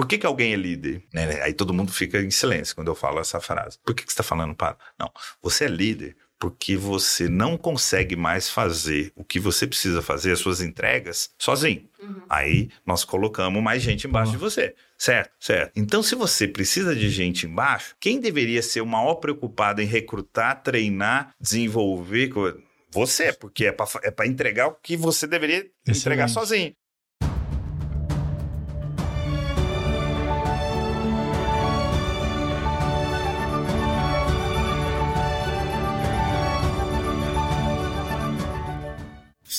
Por que, que alguém é líder? Né? Aí todo mundo fica em silêncio quando eu falo essa frase. Por que, que você está falando, para? Não, você é líder porque você não consegue mais fazer o que você precisa fazer, as suas entregas, sozinho. Uhum. Aí nós colocamos mais gente embaixo uhum. de você. Certo, certo. Então, se você precisa de gente embaixo, quem deveria ser o maior preocupado em recrutar, treinar, desenvolver? Você, porque é para é entregar o que você deveria Excelente. entregar sozinho.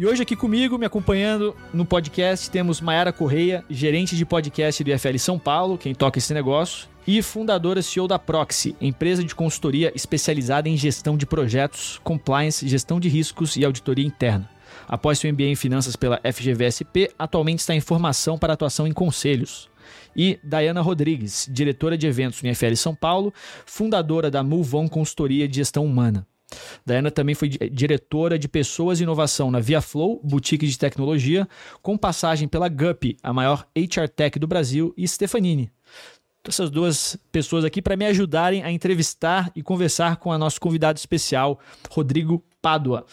E hoje aqui comigo, me acompanhando no podcast, temos Mayara Correia, gerente de podcast do IFL São Paulo, quem toca esse negócio, e fundadora CEO da Proxy, empresa de consultoria especializada em gestão de projetos, compliance, gestão de riscos e auditoria interna. Após seu MBA em finanças pela FGVSP, atualmente está em formação para atuação em conselhos e Dayana Rodrigues, diretora de eventos no IFL São Paulo, fundadora da On Consultoria de Gestão Humana. Dayana também foi diretora de pessoas e inovação na ViaFlow, boutique de tecnologia, com passagem pela GUP, a maior HR Tech do Brasil, e Stefanini. Essas duas pessoas aqui para me ajudarem a entrevistar e conversar com a nosso convidado especial, Rodrigo Pádua,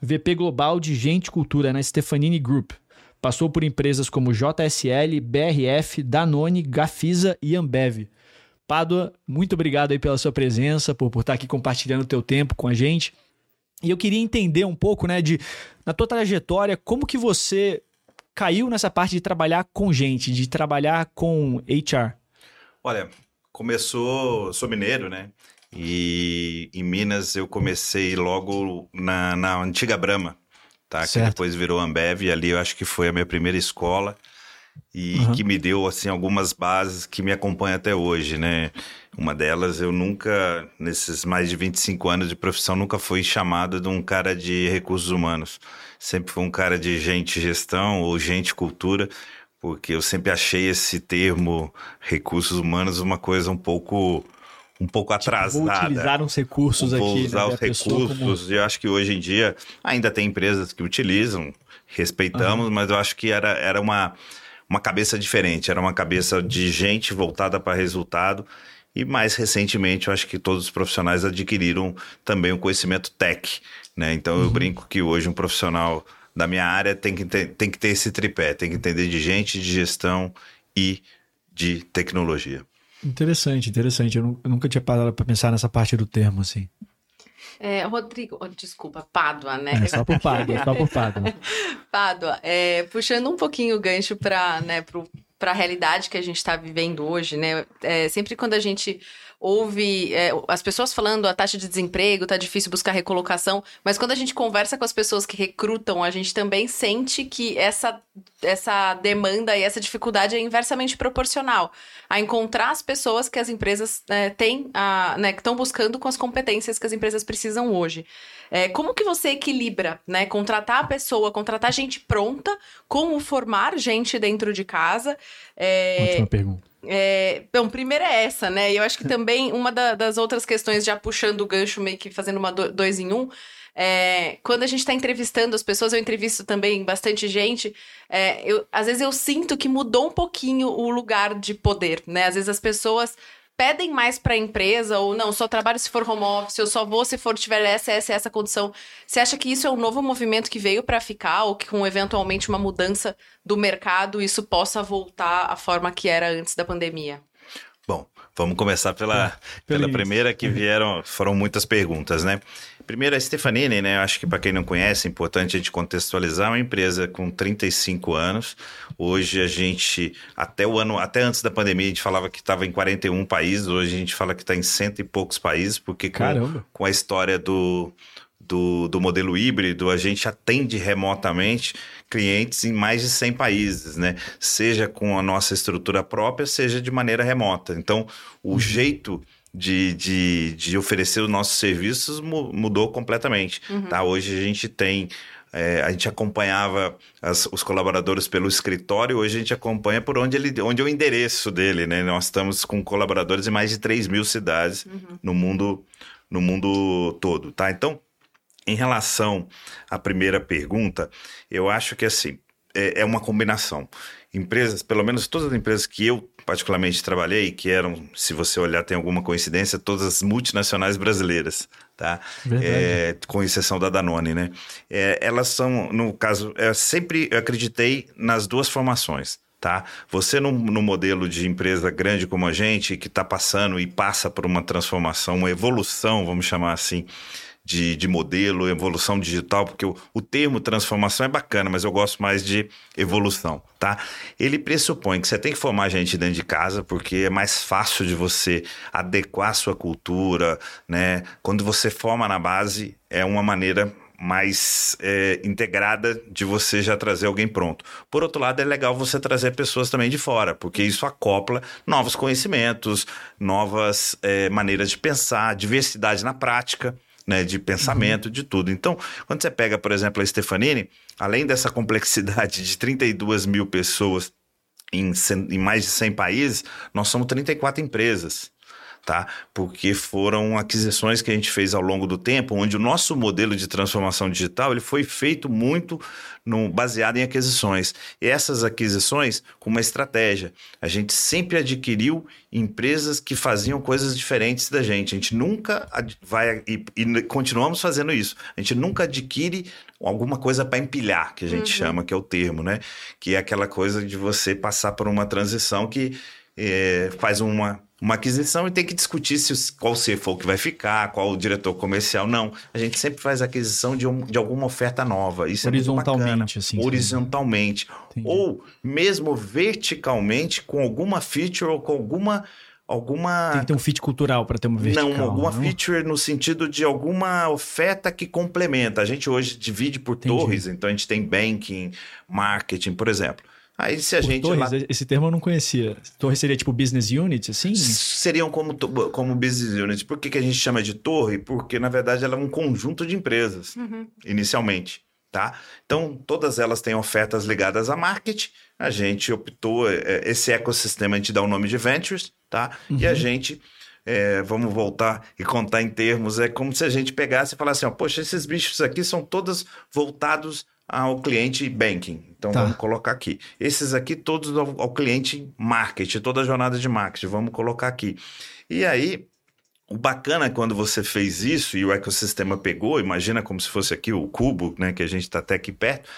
VP Global de Gente e Cultura na Stefanini Group. Passou por empresas como JSL, BRF, Danone, Gafisa e Ambev. Pádua, muito obrigado aí pela sua presença, por, por estar aqui compartilhando o teu tempo com a gente. E eu queria entender um pouco, né, de na tua trajetória, como que você caiu nessa parte de trabalhar com gente, de trabalhar com HR? Olha, começou, sou mineiro, né? E em Minas eu comecei logo na, na antiga Brama, tá? Certo. Que depois virou Ambev, e ali eu acho que foi a minha primeira escola e uhum. que me deu assim algumas bases que me acompanham até hoje, né? Uma delas, eu nunca, nesses mais de 25 anos de profissão, nunca fui chamado de um cara de recursos humanos. Sempre fui um cara de gente gestão ou gente cultura, porque eu sempre achei esse termo recursos humanos uma coisa um pouco um pouco tipo, atrasada. Vou utilizar uns recursos vou aqui. usar né, os recursos. Como... Eu acho que hoje em dia ainda tem empresas que utilizam, respeitamos, uhum. mas eu acho que era, era uma uma cabeça diferente, era uma cabeça de gente voltada para resultado. E mais recentemente, eu acho que todos os profissionais adquiriram também o conhecimento tech. Né? Então, uhum. eu brinco que hoje um profissional da minha área tem que, ter, tem que ter esse tripé, tem que entender de gente, de gestão e de tecnologia. Interessante, interessante. Eu nunca tinha parado para pensar nessa parte do termo, assim. É, Rodrigo, oh, desculpa, Pádua, né? É, só por Pádua, só por Pádua. Pádua, é, puxando um pouquinho o gancho para né, a realidade que a gente está vivendo hoje, né? É, sempre quando a gente ouve é, as pessoas falando a taxa de desemprego, tá difícil buscar recolocação, mas quando a gente conversa com as pessoas que recrutam, a gente também sente que essa, essa demanda e essa dificuldade é inversamente proporcional a encontrar as pessoas que as empresas é, têm, a, né, que estão buscando com as competências que as empresas precisam hoje. É, como que você equilibra, né? Contratar a pessoa, contratar gente pronta, como formar gente dentro de casa. É, Ótima pergunta. É, bom, primeiro é essa, né? E eu acho que também uma da, das outras questões, já puxando o gancho, meio que fazendo uma do, dois em um, é, quando a gente está entrevistando as pessoas, eu entrevisto também bastante gente, é, eu, às vezes eu sinto que mudou um pouquinho o lugar de poder, né? Às vezes as pessoas pedem mais para a empresa ou não, só trabalho se for home office, eu só vou se for tiver essa, essa, essa condição. Você acha que isso é um novo movimento que veio para ficar ou que com eventualmente uma mudança do mercado isso possa voltar à forma que era antes da pandemia? Bom, vamos começar pela, é, pela primeira que vieram, foram muitas perguntas, né? Primeiro, a Stefanini, né? Acho que para quem não conhece, é importante a gente contextualizar uma empresa com 35 anos. Hoje a gente, até o ano, até antes da pandemia, a gente falava que estava em 41 países. Hoje a gente fala que está em cento e poucos países, porque com, com a história do do, do modelo híbrido, a gente atende remotamente clientes em mais de 100 países, né? Seja com a nossa estrutura própria, seja de maneira remota. Então, o uhum. jeito de, de, de oferecer os nossos serviços mudou completamente. Uhum. Tá? Hoje a gente tem é, a gente acompanhava as, os colaboradores pelo escritório, hoje a gente acompanha por onde, ele, onde é o endereço dele, né? Nós estamos com colaboradores em mais de 3 mil cidades uhum. no, mundo, no mundo todo, tá? Então, em relação à primeira pergunta, eu acho que assim, é, é uma combinação. Empresas, pelo menos todas as empresas que eu particularmente trabalhei, que eram, se você olhar, tem alguma coincidência, todas as multinacionais brasileiras, tá? É, com exceção da Danone, né? É, elas são, no caso, eu sempre acreditei nas duas formações. Tá? Você no, no modelo de empresa grande como a gente, que está passando e passa por uma transformação, uma evolução, vamos chamar assim, de, de modelo, evolução digital, porque o, o termo transformação é bacana, mas eu gosto mais de evolução, tá? Ele pressupõe que você tem que formar gente dentro de casa, porque é mais fácil de você adequar a sua cultura, né? Quando você forma na base, é uma maneira mais é, integrada de você já trazer alguém pronto. Por outro lado, é legal você trazer pessoas também de fora, porque isso acopla novos conhecimentos, novas é, maneiras de pensar, diversidade na prática né, de pensamento, uhum. de tudo. Então, quando você pega, por exemplo, a Stefanini, além dessa complexidade de 32 mil pessoas em, em mais de 100 países, nós somos 34 empresas tá? Porque foram aquisições que a gente fez ao longo do tempo, onde o nosso modelo de transformação digital ele foi feito muito no, baseado em aquisições. E essas aquisições com uma estratégia. A gente sempre adquiriu empresas que faziam coisas diferentes da gente. A gente nunca vai e, e continuamos fazendo isso. A gente nunca adquire alguma coisa para empilhar, que a gente uhum. chama, que é o termo, né? Que é aquela coisa de você passar por uma transição que é, faz uma uma aquisição e tem que discutir se qual CFO que vai ficar, qual o diretor comercial. Não, a gente sempre faz aquisição de, um, de alguma oferta nova. Isso horizontalmente, é assim. Horizontalmente. Ou mesmo verticalmente com alguma feature ou com alguma alguma tem que ter um fit cultural para ter uma vertical. Não, alguma não? feature no sentido de alguma oferta que complementa. A gente hoje divide por Entendi. torres, então a gente tem banking, marketing, por exemplo. Aí se a Por gente. Torres, lá... Esse termo eu não conhecia. Torre seria tipo business unit, assim? Seriam como, como business unit. Por que, que a gente chama de torre? Porque, na verdade, ela é um conjunto de empresas, uhum. inicialmente. Tá? Então, todas elas têm ofertas ligadas a marketing. A gente optou, é, é, esse ecossistema a gente dá o nome de Ventures, tá? Uhum. E a uhum. gente é, vamos voltar e contar em termos, é como se a gente pegasse e falasse, ó, poxa, esses bichos aqui são todos voltados ao cliente banking. Então tá. vamos colocar aqui. Esses aqui todos ao, ao, cliente marketing, toda a jornada de marketing, vamos colocar aqui. E aí, o bacana é quando você fez isso e o ecossistema pegou, imagina como se fosse aqui o cubo, né, que a gente está até aqui perto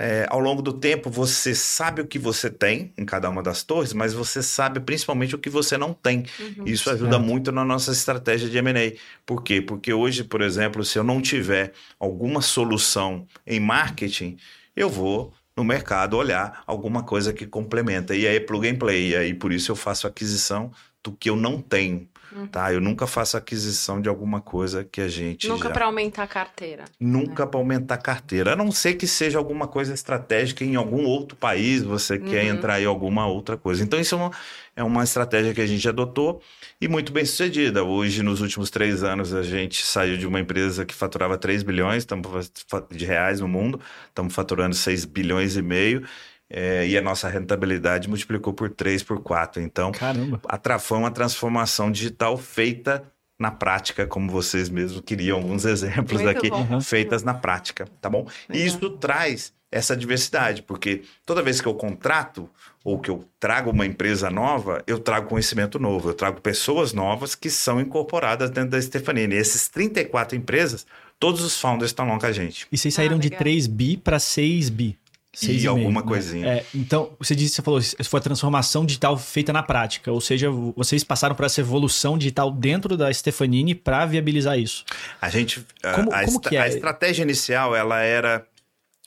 é, ao longo do tempo, você sabe o que você tem em cada uma das torres, mas você sabe principalmente o que você não tem. Uhum. Isso ajuda certo. muito na nossa estratégia de M&A. Por quê? Porque hoje, por exemplo, se eu não tiver alguma solução em marketing, eu vou no mercado olhar alguma coisa que complementa. E aí é plug and play. E aí por isso eu faço aquisição do que eu não tenho. Uhum. Tá? Eu nunca faço aquisição de alguma coisa que a gente. Nunca já... para aumentar a carteira. Nunca né? para aumentar a carteira. A não ser que seja alguma coisa estratégica em algum outro país, você uhum. quer entrar em alguma outra coisa. Então, isso é uma, é uma estratégia que a gente adotou e muito bem sucedida. Hoje, nos últimos três anos, a gente saiu de uma empresa que faturava 3 bilhões de reais no mundo, estamos faturando 6 bilhões e meio. É, e a nossa rentabilidade multiplicou por 3, por 4. Então, Caramba. a, foi uma transformação digital feita na prática, como vocês mesmos queriam alguns exemplos Muito aqui, bom. feitas na prática, tá bom? E isso traz essa diversidade, porque toda vez que eu contrato ou que eu trago uma empresa nova, eu trago conhecimento novo, eu trago pessoas novas que são incorporadas dentro da Stefanini. E esses 34 empresas, todos os founders estão lá com a gente. E vocês saíram ah, de 3 bi para 6 bi. Seis e, e alguma meio, né? coisinha. Né? É, então, você disse, você falou, foi a transformação digital feita na prática, ou seja, vocês passaram por essa evolução digital dentro da Stefanini para viabilizar isso. A gente, como, a, como que é? a estratégia inicial, ela era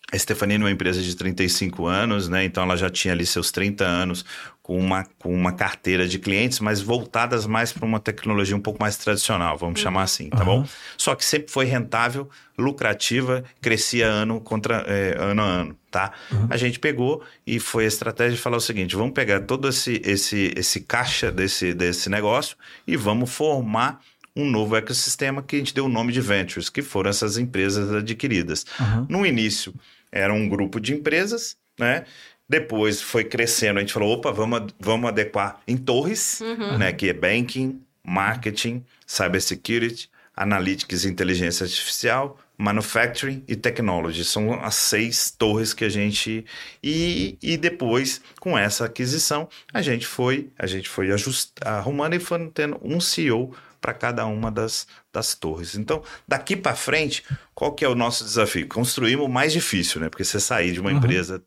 a Stefanini é uma empresa de 35 anos, né? Então ela já tinha ali seus 30 anos com uma, com uma carteira de clientes, mas voltadas mais para uma tecnologia um pouco mais tradicional, vamos uhum. chamar assim, tá uhum. bom? Só que sempre foi rentável, lucrativa, crescia ano contra é, ano a ano, tá? Uhum. A gente pegou e foi a estratégia de falar o seguinte: vamos pegar todo esse, esse, esse caixa desse, desse negócio e vamos formar um novo ecossistema que a gente deu o nome de Ventures, que foram essas empresas adquiridas. Uhum. No início, era um grupo de empresas, né? Depois foi crescendo, a gente falou, opa, vamos, vamos adequar em torres, uhum. né? Que é banking, marketing, cybersecurity, analytics e inteligência artificial, manufacturing e technology. São as seis torres que a gente e, e depois com essa aquisição a gente foi a gente foi ajustar, arrumando e foi tendo um CEO para cada uma das, das torres. Então, daqui para frente, qual que é o nosso desafio? Construímos o mais difícil, né? Porque você sair de uma uhum. empresa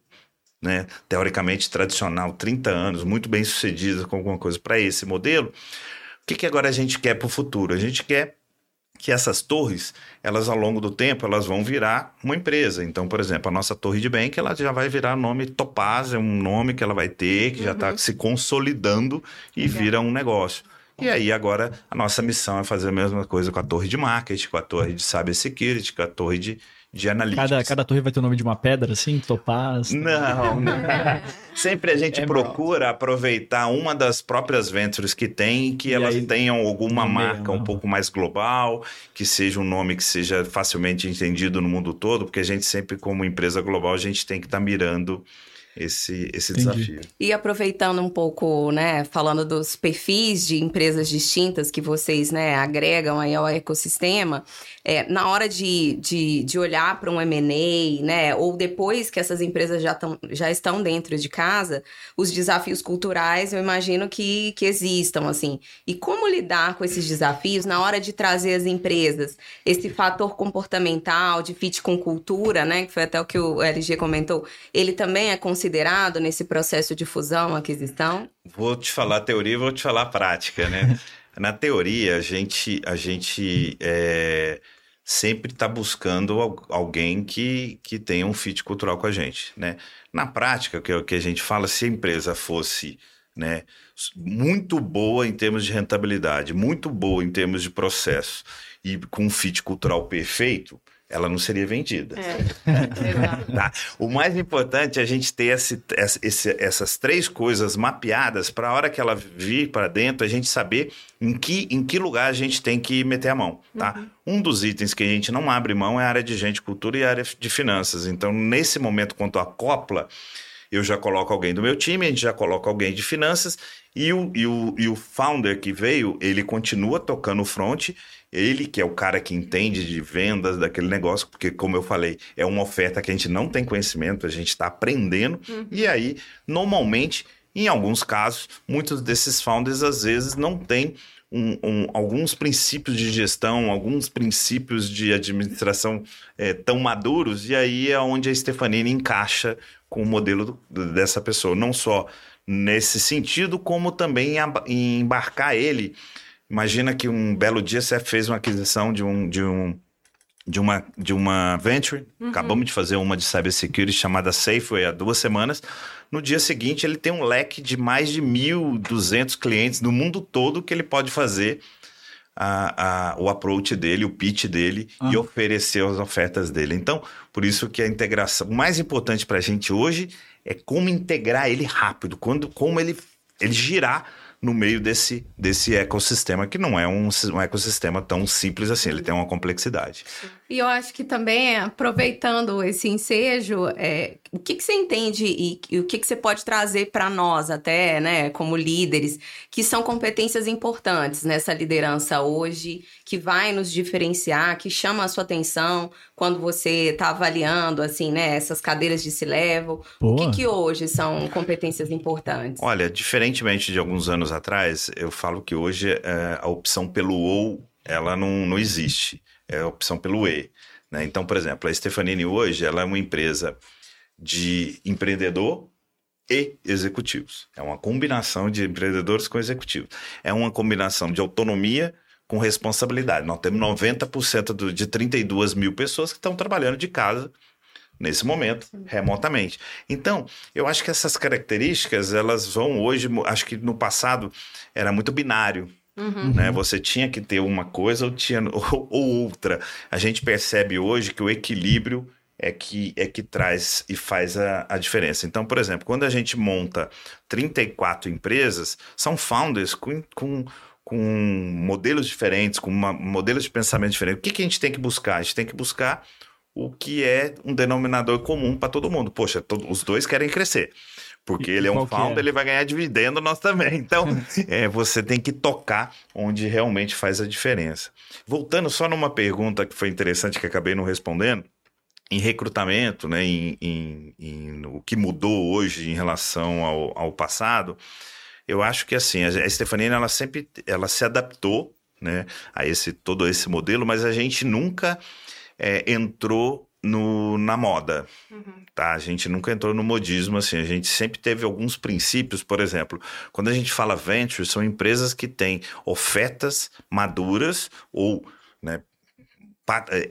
né, teoricamente tradicional, 30 anos, muito bem sucedida com alguma coisa para esse modelo, o que, que agora a gente quer para o futuro? A gente quer que essas torres, elas ao longo do tempo, elas vão virar uma empresa. Então, por exemplo, a nossa torre de bank, ela já vai virar nome Topaz, é um nome que ela vai ter, que tá uhum. já está se consolidando e vira um negócio. E aí agora a nossa missão é fazer a mesma coisa com a torre de marketing, com a torre de cybersecurity, com a torre de, de analytics. Cada, cada torre vai ter o nome de uma pedra, assim? Topaz? Não, não. Sempre a gente é procura aproveitar uma das próprias ventures que tem, que e elas aí, tenham alguma marca um pouco mais global, que seja um nome que seja facilmente entendido no mundo todo, porque a gente sempre, como empresa global, a gente tem que estar tá mirando esse, esse desafio. E aproveitando um pouco, né, falando dos perfis de empresas distintas que vocês, né, agregam aí ao ecossistema, é, na hora de, de, de olhar para um M&A, né, ou depois que essas empresas já, tão, já estão dentro de casa, os desafios culturais eu imagino que, que existam, assim. E como lidar com esses desafios na hora de trazer as empresas? Esse fator comportamental, de fit com cultura, né, que foi até o que o LG comentou, ele também é considerado considerado nesse processo de fusão, aquisição? Vou te falar a teoria e vou te falar a prática, né? Na teoria, a gente, a gente é, sempre está buscando alguém que, que tenha um fit cultural com a gente, né? Na prática, que é o que a gente fala, se a empresa fosse né, muito boa em termos de rentabilidade, muito boa em termos de processo e com um fit cultural perfeito, ela não seria vendida. É. tá. O mais importante é a gente ter esse, esse, essas três coisas mapeadas para a hora que ela vir para dentro, a gente saber em que, em que lugar a gente tem que meter a mão. Tá? Uhum. Um dos itens que a gente não abre mão é a área de gente, cultura e a área de finanças. Então, nesse momento, quanto à copla, eu já coloco alguém do meu time, a gente já coloca alguém de finanças e o, e o, e o founder que veio, ele continua tocando o front ele que é o cara que entende de vendas daquele negócio, porque, como eu falei, é uma oferta que a gente não tem conhecimento, a gente está aprendendo. Uhum. E aí, normalmente, em alguns casos, muitos desses founders às vezes não têm um, um, alguns princípios de gestão, alguns princípios de administração é, tão maduros, e aí é onde a Stefanini encaixa com o modelo do, dessa pessoa. Não só nesse sentido, como também em embarcar ele Imagina que um belo dia você fez uma aquisição de um, de um de uma, de uma venture. Uhum. Acabamos de fazer uma de cybersecurity chamada Safeway há duas semanas. No dia seguinte, ele tem um leque de mais de 1.200 clientes no mundo todo que ele pode fazer a, a, o approach dele, o pitch dele uhum. e oferecer as ofertas dele. Então, por isso que a integração, o mais importante para a gente hoje é como integrar ele rápido, quando, como ele, ele girar no meio desse, desse ecossistema, que não é um, um ecossistema tão simples assim, ele tem uma complexidade. E eu acho que também, aproveitando esse ensejo, é, o que, que você entende e, e o que, que você pode trazer para nós, até, né, como líderes, que são competências importantes nessa liderança hoje, que vai nos diferenciar, que chama a sua atenção quando você está avaliando, assim, né, essas cadeiras de se level. O que, que hoje são competências importantes? Olha, diferentemente de alguns anos atrás, eu falo que hoje é, a opção pelo ou, ela não, não existe é a opção pelo E. Né? Então, por exemplo, a Stefanini hoje ela é uma empresa de empreendedor e executivos. É uma combinação de empreendedores com executivos. É uma combinação de autonomia com responsabilidade. Nós temos 90% do, de 32 mil pessoas que estão trabalhando de casa nesse momento, remotamente. Então, eu acho que essas características, elas vão hoje, acho que no passado era muito binário. Uhum. Né? Você tinha que ter uma coisa ou, tinha, ou, ou outra. A gente percebe hoje que o equilíbrio é que, é que traz e faz a, a diferença. Então, por exemplo, quando a gente monta 34 empresas, são founders com, com, com modelos diferentes, com uma, modelos de pensamento diferentes. O que, que a gente tem que buscar? A gente tem que buscar o que é um denominador comum para todo mundo. Poxa, todo, os dois querem crescer. Porque e, ele é um founder, é? ele vai ganhar dividendo, nós também. Então, é, você tem que tocar onde realmente faz a diferença. Voltando só numa pergunta que foi interessante que acabei não respondendo, em recrutamento, né, em, em, em, o que mudou hoje em relação ao, ao passado, eu acho que assim, a Stefanina ela sempre ela se adaptou né, a esse todo esse modelo, mas a gente nunca é, entrou no, na moda, uhum. tá? A gente nunca entrou no modismo, assim, a gente sempre teve alguns princípios, por exemplo, quando a gente fala venture, são empresas que têm ofertas maduras ou né,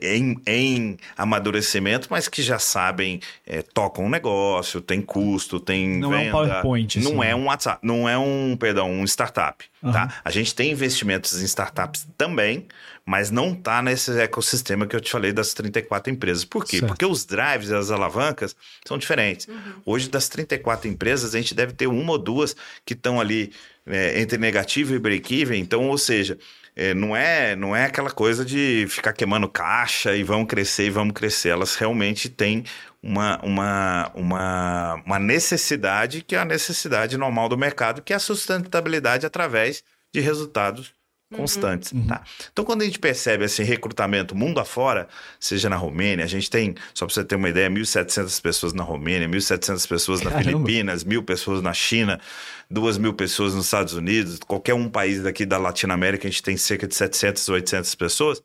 em, em, amadurecimento, mas que já sabem, é, tocam um negócio, tem custo, tem não venda. é um PowerPoint. Não assim. é um WhatsApp, não é um, perdão, um startup, uhum. tá? A gente tem investimentos em startups também, mas não está nesse ecossistema que eu te falei das 34 empresas. Por quê? Certo. Porque os drives e as alavancas são diferentes. Uhum. Hoje, das 34 empresas, a gente deve ter uma ou duas que estão ali é, entre negativo e break-even. Então, ou seja, é, não, é, não é aquela coisa de ficar queimando caixa e vão crescer e vamos crescer. Elas realmente têm uma, uma, uma, uma necessidade que é a necessidade normal do mercado, que é a sustentabilidade através de resultados. Constantes, uhum. tá? Então, quando a gente percebe esse recrutamento mundo afora, seja na Romênia, a gente tem, só para você ter uma ideia, 1.700 pessoas na Romênia, 1.700 pessoas na Caramba. Filipinas, mil pessoas na China, duas mil pessoas nos Estados Unidos, qualquer um país daqui da Latinoamérica, a gente tem cerca de 700, 800 pessoas.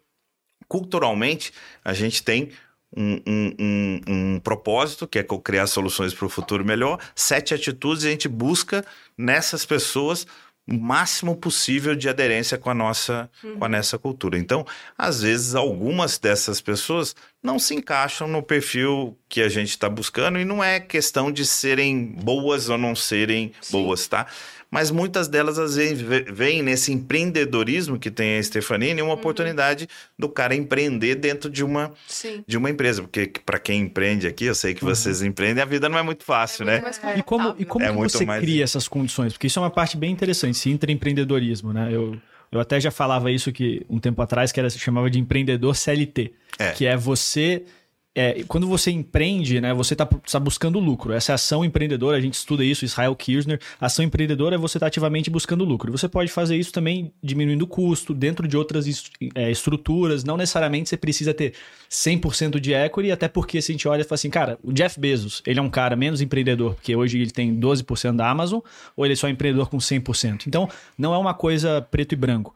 Culturalmente, a gente tem um, um, um, um, propósito, que é criar soluções para o futuro melhor, sete atitudes, e a gente busca nessas pessoas o máximo possível de aderência com a nossa uhum. com a nossa cultura. Então, às vezes algumas dessas pessoas não se encaixam no perfil que a gente está buscando e não é questão de serem boas ou não serem Sim. boas, tá? Mas muitas delas às vezes veem nesse empreendedorismo que tem a Stefanini uma uhum. oportunidade do cara empreender dentro de uma, de uma empresa. Porque para quem empreende aqui, eu sei que uhum. vocês empreendem, a vida não é muito fácil, é né? Muito e como, e como é você mais... cria essas condições? Porque isso é uma parte bem interessante, esse intraempreendedorismo, né? Eu, eu até já falava isso que um tempo atrás, que era, se chamava de empreendedor CLT, é. que é você é, quando você empreende, né, você está tá buscando lucro. Essa é ação empreendedora, a gente estuda isso, Israel Kirchner. Ação empreendedora é você estar tá ativamente buscando lucro. Você pode fazer isso também diminuindo o custo, dentro de outras é, estruturas. Não necessariamente você precisa ter 100% de equity, até porque se a gente olha e fala assim, cara, o Jeff Bezos, ele é um cara menos empreendedor, porque hoje ele tem 12% da Amazon, ou ele é só empreendedor com 100%. Então, não é uma coisa preto e branco.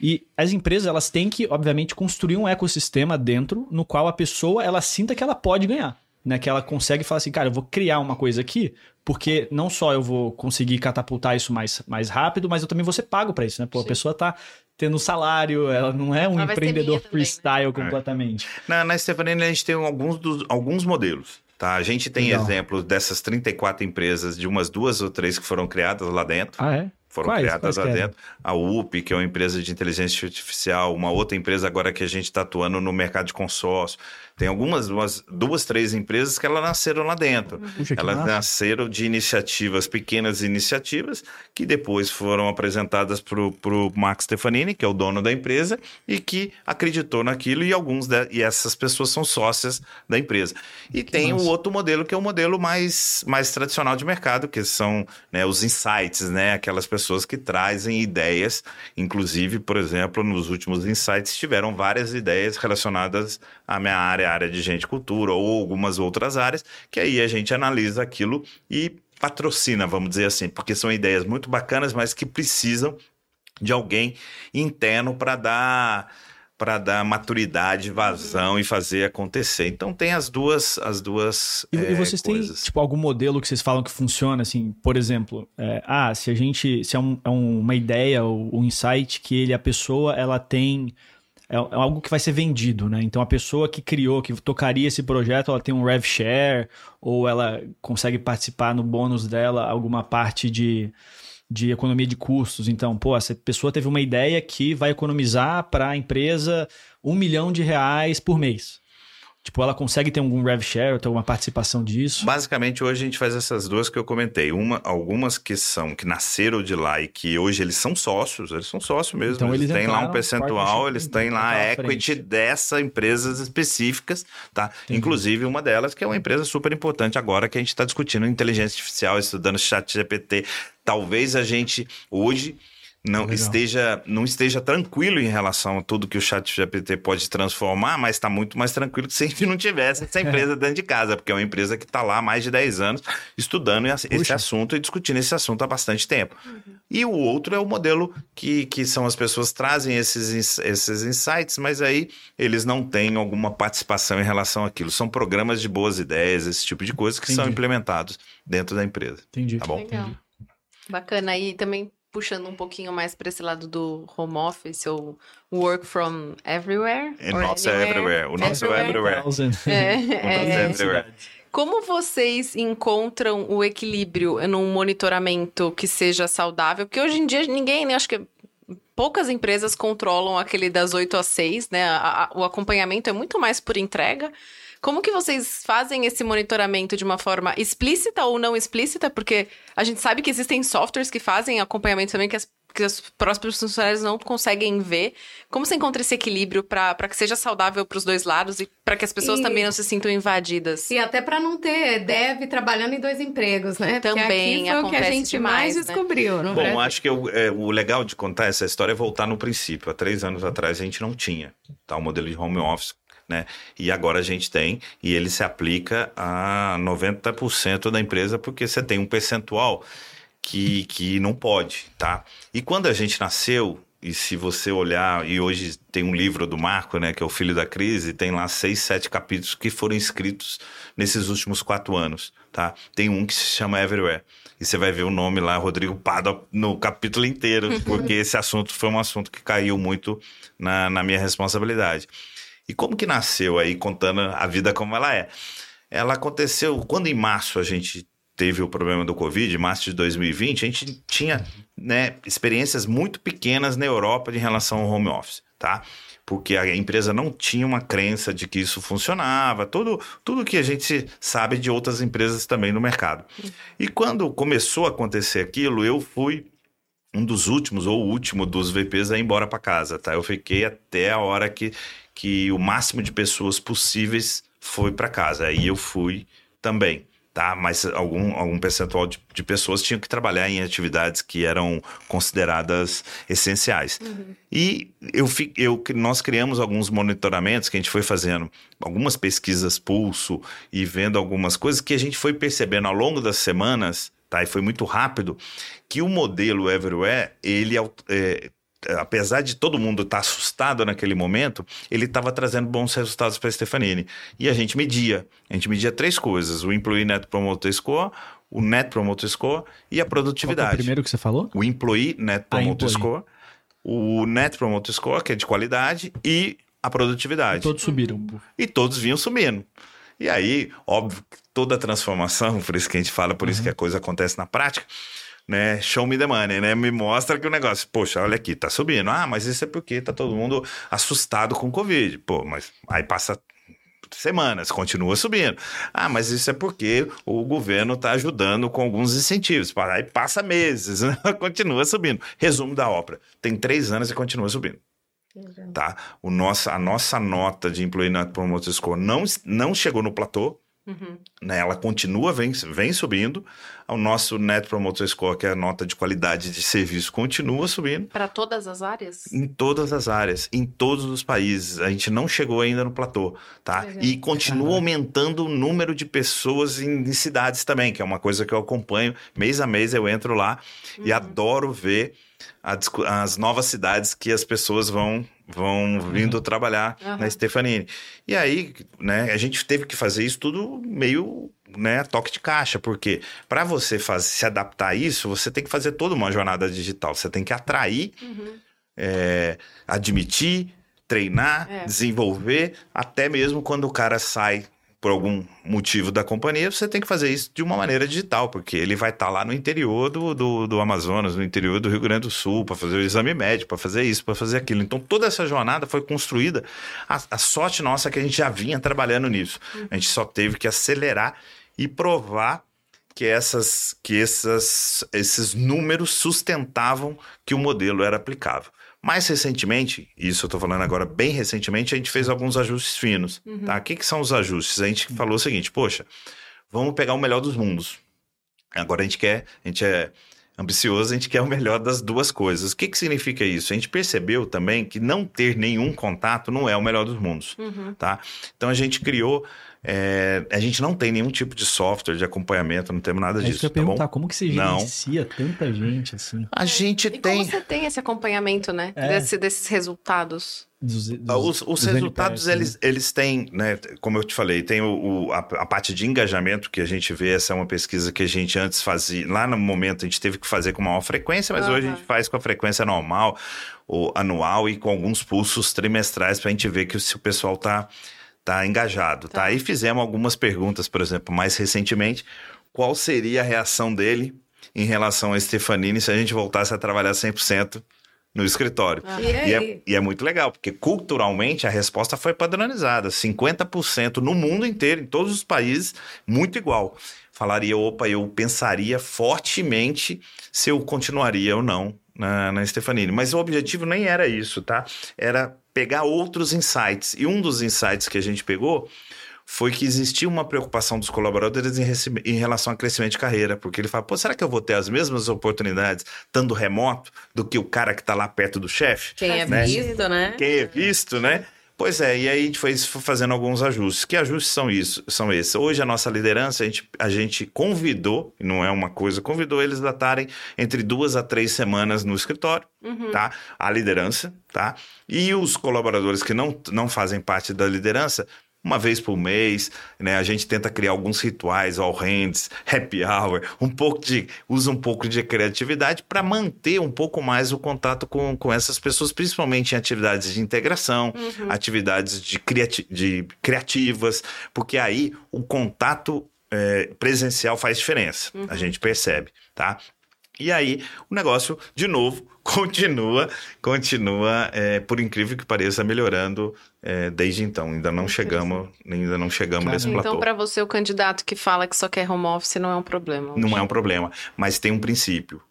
E as empresas, elas têm que, obviamente, construir um ecossistema dentro no qual a pessoa, ela sinta que ela pode ganhar. Né, que ela consegue falar assim, cara, eu vou criar uma coisa aqui, porque não só eu vou conseguir catapultar isso mais, mais rápido, mas eu também vou ser pago para isso, né? Pô, Sim. a pessoa tá tendo salário, ela não é um ela empreendedor freestyle também, né? completamente. É. Na, na Stefanini a gente tem alguns, dos, alguns modelos. Tá? A gente tem Legal. exemplos dessas 34 empresas, de umas duas ou três que foram criadas lá dentro. Ah, é? Foram quais, criadas quais lá dentro. A UP, que é uma empresa de inteligência artificial, uma outra empresa agora que a gente está atuando no mercado de consórcio. Tem algumas, duas, duas, três empresas que elas nasceram lá dentro. Puxa, elas massa. nasceram de iniciativas, pequenas iniciativas, que depois foram apresentadas para o Max Stefanini, que é o dono da empresa, e que acreditou naquilo, e alguns de, e essas pessoas são sócias da empresa. E que tem o outro modelo, que é o modelo mais, mais tradicional de mercado, que são né, os insights, né? Aquelas pessoas que trazem ideias, inclusive, por exemplo, nos últimos insights tiveram várias ideias relacionadas à minha área área de gente cultura ou algumas outras áreas, que aí a gente analisa aquilo e patrocina, vamos dizer assim, porque são ideias muito bacanas, mas que precisam de alguém interno para dar para dar maturidade, vazão e fazer acontecer. Então tem as duas as duas E, é, e vocês coisas. têm tipo algum modelo que vocês falam que funciona assim, por exemplo, é, ah, se a gente se é, um, é uma ideia ou um insight que ele a pessoa ela tem é, é, algo que vai ser vendido, né? Então a pessoa que criou, que tocaria esse projeto, ela tem um rev share ou ela consegue participar no bônus dela alguma parte de, de economia de custos. Então, pô, essa pessoa teve uma ideia que vai economizar para a empresa um milhão de reais por mês. Tipo, ela consegue ter algum rev share, ter alguma participação disso? Basicamente, hoje a gente faz essas duas que eu comentei. Uma, algumas que são, que nasceram de lá e que hoje eles são sócios, eles são sócios mesmo. Então, eles, têm lá um percentual, eles têm lá a equity dessas empresas específicas, tá? Entendi. Inclusive uma delas que é uma empresa super importante agora que a gente está discutindo inteligência artificial, estudando chat GPT. Talvez a gente hoje não esteja não esteja tranquilo em relação a tudo que o chat GPT pode transformar, mas está muito mais tranquilo que se a gente não tivesse essa empresa dentro de casa, porque é uma empresa que está lá há mais de 10 anos estudando esse Puxa. assunto e discutindo esse assunto há bastante tempo. Uhum. E o outro é o modelo que, que são as pessoas trazem esses, esses insights, mas aí eles não têm alguma participação em relação àquilo. São programas de boas ideias, esse tipo de coisa que Entendi. são implementados dentro da empresa. Entendi. Tá bom? Legal. Entendi. Bacana. E também puxando um pouquinho mais para esse lado do home office ou work from everywhere. O nosso é everywhere. O nosso é everywhere. É, é, é everywhere. Como vocês encontram o equilíbrio num monitoramento que seja saudável? Porque hoje em dia ninguém, né, acho que poucas empresas controlam aquele das 8 às 6, né? A, a, o acompanhamento é muito mais por entrega. Como que vocês fazem esse monitoramento de uma forma explícita ou não explícita? Porque a gente sabe que existem softwares que fazem acompanhamento também que as que os próprios funcionários não conseguem ver. Como você encontra esse equilíbrio para que seja saudável para os dois lados e para que as pessoas e, também não se sintam invadidas? E até para não ter dev trabalhando em dois empregos, né? Também Porque aqui foi o que a gente demais, mais né? descobriu. Bom, Brasil. acho que eu, é, o legal de contar essa história é voltar no princípio. Há três anos atrás a gente não tinha tá, o modelo de home office né? E agora a gente tem, e ele se aplica a 90% da empresa, porque você tem um percentual que, que não pode, tá? E quando a gente nasceu, e se você olhar, e hoje tem um livro do Marco, né, que é o Filho da Crise, tem lá seis, sete capítulos que foram escritos nesses últimos quatro anos, tá? Tem um que se chama Everywhere. E você vai ver o nome lá, Rodrigo Pado, no capítulo inteiro, porque esse assunto foi um assunto que caiu muito na, na minha responsabilidade. E como que nasceu aí, contando a vida como ela é? Ela aconteceu quando em março a gente teve o problema do Covid, março de 2020, a gente tinha né, experiências muito pequenas na Europa em relação ao home office, tá? Porque a empresa não tinha uma crença de que isso funcionava, tudo, tudo que a gente sabe de outras empresas também no mercado. E quando começou a acontecer aquilo, eu fui um dos últimos ou o último dos VPs a ir embora para casa, tá? Eu fiquei até a hora que, que o máximo de pessoas possíveis foi para casa. Aí eu fui também, tá? Mas algum, algum percentual de, de, pessoas tinham que trabalhar em atividades que eram consideradas essenciais. Uhum. E eu, eu, nós criamos alguns monitoramentos que a gente foi fazendo, algumas pesquisas pulso e vendo algumas coisas que a gente foi percebendo ao longo das semanas, tá? E foi muito rápido, que o modelo Everywhere, ele é, apesar de todo mundo estar tá assustado naquele momento, ele estava trazendo bons resultados para a Stefanini. E a gente media. A gente media três coisas: o Employee Net Promoter Score, o Net Promoter Score e a produtividade. Qual é o primeiro que você falou? O Employee Net ah, Promoter Score, o Net Promoter Score, que é de qualidade, e a produtividade. E todos subiram. E todos vinham subindo. E aí, óbvio, toda transformação, por isso que a gente fala, por uhum. isso que a coisa acontece na prática, né? Show me the money, né? Me mostra que o negócio, poxa, olha aqui, tá subindo. Ah, mas isso é porque tá todo mundo assustado com o Covid. Pô, mas aí passa semanas, continua subindo. Ah, mas isso é porque o governo está ajudando com alguns incentivos. Aí passa meses, né? continua subindo. Resumo da ópera: tem três anos e continua subindo. Tá? O nosso, a nossa nota de Employee Net Promoter Score não, não chegou no platô, Uhum. Né, ela continua, vem, vem subindo. O nosso Net Promoter Score, que é a nota de qualidade de serviço, continua subindo. Para todas as áreas? Em todas as áreas, em todos os países. A gente não chegou ainda no platô, tá? E continua aumentando o número de pessoas em, em, cidades também, que é uma coisa que eu acompanho. Mês a mês eu entro lá uhum. e adoro ver a, as novas cidades que as pessoas vão vão vindo uhum. trabalhar uhum. na Stefanini. E aí, né, a gente teve que fazer isso tudo meio, né, toque de caixa, porque para você fazer, se adaptar a isso, você tem que fazer toda uma jornada digital. Você tem que atrair, uhum. é, admitir, treinar, é. desenvolver, até mesmo quando o cara sai por algum motivo da companhia, você tem que fazer isso de uma maneira digital, porque ele vai estar tá lá no interior do, do, do, Amazonas, no interior do Rio Grande do Sul, para fazer o exame médico, para fazer isso, para fazer aquilo. Então, toda essa jornada foi construída. A, a, sorte nossa é que a gente já vinha trabalhando nisso. A gente só teve que acelerar e provar que, essas, que essas, esses números sustentavam que o modelo era aplicável. Mais recentemente, isso eu estou falando agora bem recentemente, a gente fez alguns ajustes finos. Uhum. Tá? O que, que são os ajustes? A gente falou o seguinte, poxa, vamos pegar o melhor dos mundos. Agora a gente quer, a gente é ambicioso, a gente quer o melhor das duas coisas. O que, que significa isso? A gente percebeu também que não ter nenhum contato não é o melhor dos mundos, uhum. tá? Então a gente criou é, a gente não tem nenhum tipo de software de acompanhamento, não temos nada é disso. Eu ia tá perguntar, como que você gerencia não. tanta gente assim? A gente e tem. Como você tem esse acompanhamento, né? É. Desse, desses resultados? Dos, dos, os, os resultados, NPS, eles, né? eles têm, né? Como eu te falei, tem o, o a, a, parte de engajamento que a gente vê. Essa é uma pesquisa que a gente antes fazia. Lá no momento a gente teve que fazer com maior frequência, mas uhum. hoje a gente faz com a frequência normal, ou anual e com alguns pulsos trimestrais para a gente ver que se o pessoal está tá engajado, tá. tá? E fizemos algumas perguntas, por exemplo, mais recentemente, qual seria a reação dele em relação a Stefanini se a gente voltasse a trabalhar 100% no escritório. Ah. E, e, é, e, é, muito legal, porque culturalmente a resposta foi padronizada. 50% no mundo inteiro, em todos os países, muito igual. Falaria, opa, eu pensaria fortemente se eu continuaria ou não na, na Stefanini. Mas o objetivo nem era isso, tá? Era pegar outros insights. E um dos insights que a gente pegou foi que existia uma preocupação dos colaboradores em, em, relação ao crescimento de carreira, porque ele fala, pô, será que eu vou ter as mesmas oportunidades estando remoto do que o cara que está lá perto do chefe? Quem é né? visto, né? Quem é visto, né? Pois é, e aí a gente foi fazendo alguns ajustes. Que ajustes são isso? São esses. Hoje a nossa liderança, a gente, a gente convidou, não é uma coisa, convidou eles a estarem entre duas a três semanas no escritório, uhum. tá? A liderança, tá? E os colaboradores que não, não fazem parte da liderança uma vez por mês, né? A gente tenta criar alguns rituais, all hands, happy hour, um pouco de usa um pouco de criatividade para manter um pouco mais o contato com, com essas pessoas, principalmente em atividades de integração, uhum. atividades de, criati de criativas, porque aí o contato é, presencial faz diferença, uhum. a gente percebe, tá? E aí o negócio, de novo, continua, continua, é, por incrível que pareça, melhorando é, desde então. Ainda não chegamos, ainda não chegamos nesse então, platô. Então, para você, o candidato que fala que só quer home office não é um problema. Hoje. Não é um problema, mas tem um princípio,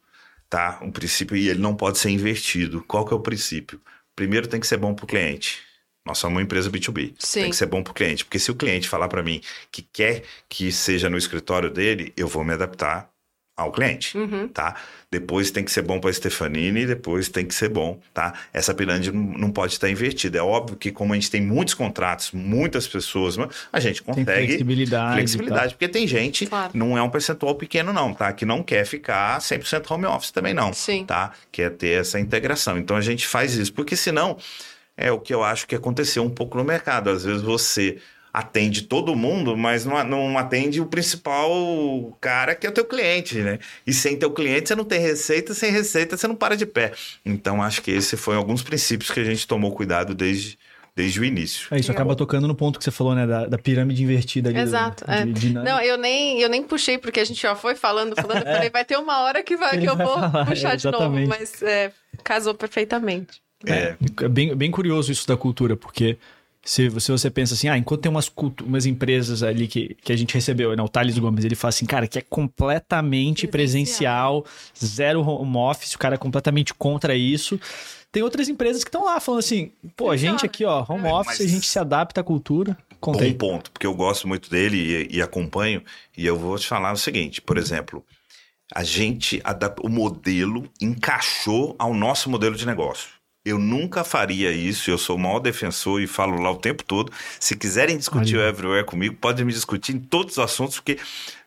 tá? Um princípio e ele não pode ser invertido. Qual que é o princípio? Primeiro tem que ser bom para o cliente. Nós somos uma empresa B2B. Sim. Tem que ser bom para o cliente. Porque se o cliente falar para mim que quer que seja no escritório dele, eu vou me adaptar ao cliente, uhum. tá? Depois tem que ser bom para a Stefanini e depois tem que ser bom, tá? Essa pirâmide não pode estar invertida. É óbvio que como a gente tem muitos contratos, muitas pessoas, a gente consegue tem flexibilidade, flexibilidade porque tem gente, claro. não é um percentual pequeno não, tá? Que não quer ficar 100% home office também não, Sim. tá? Quer ter essa integração. Então a gente faz isso, porque senão é o que eu acho que aconteceu um pouco no mercado. Às vezes você atende todo mundo, mas não, não atende o principal cara que é o teu cliente, né? E sem teu cliente você não tem receita, sem receita você não para de pé. Então acho que esse foi alguns princípios que a gente tomou cuidado desde desde o início. É, isso acaba tocando no ponto que você falou, né? Da, da pirâmide invertida ali. Exato. Do, é. de, de... Não, eu nem, eu nem puxei, porque a gente já foi falando, falando, eu falei, vai ter uma hora que, vai, que eu vou falar, puxar é, de novo, mas é, casou perfeitamente. É. é bem, bem curioso isso da cultura, porque se, se você pensa assim, ah, enquanto tem umas, umas empresas ali que, que a gente recebeu, né? O Thales Gomes, ele fala assim, cara, que é completamente presencial, zero home office, o cara é completamente contra isso. Tem outras empresas que estão lá falando assim, pô, a gente aqui, ó, home é, office, a gente se adapta à cultura. Contei. Bom ponto, porque eu gosto muito dele e, e acompanho, e eu vou te falar o seguinte, por exemplo, a gente, o modelo encaixou ao nosso modelo de negócio. Eu nunca faria isso, eu sou o maior defensor e falo lá o tempo todo. Se quiserem discutir o Everywhere comigo, podem me discutir em todos os assuntos, porque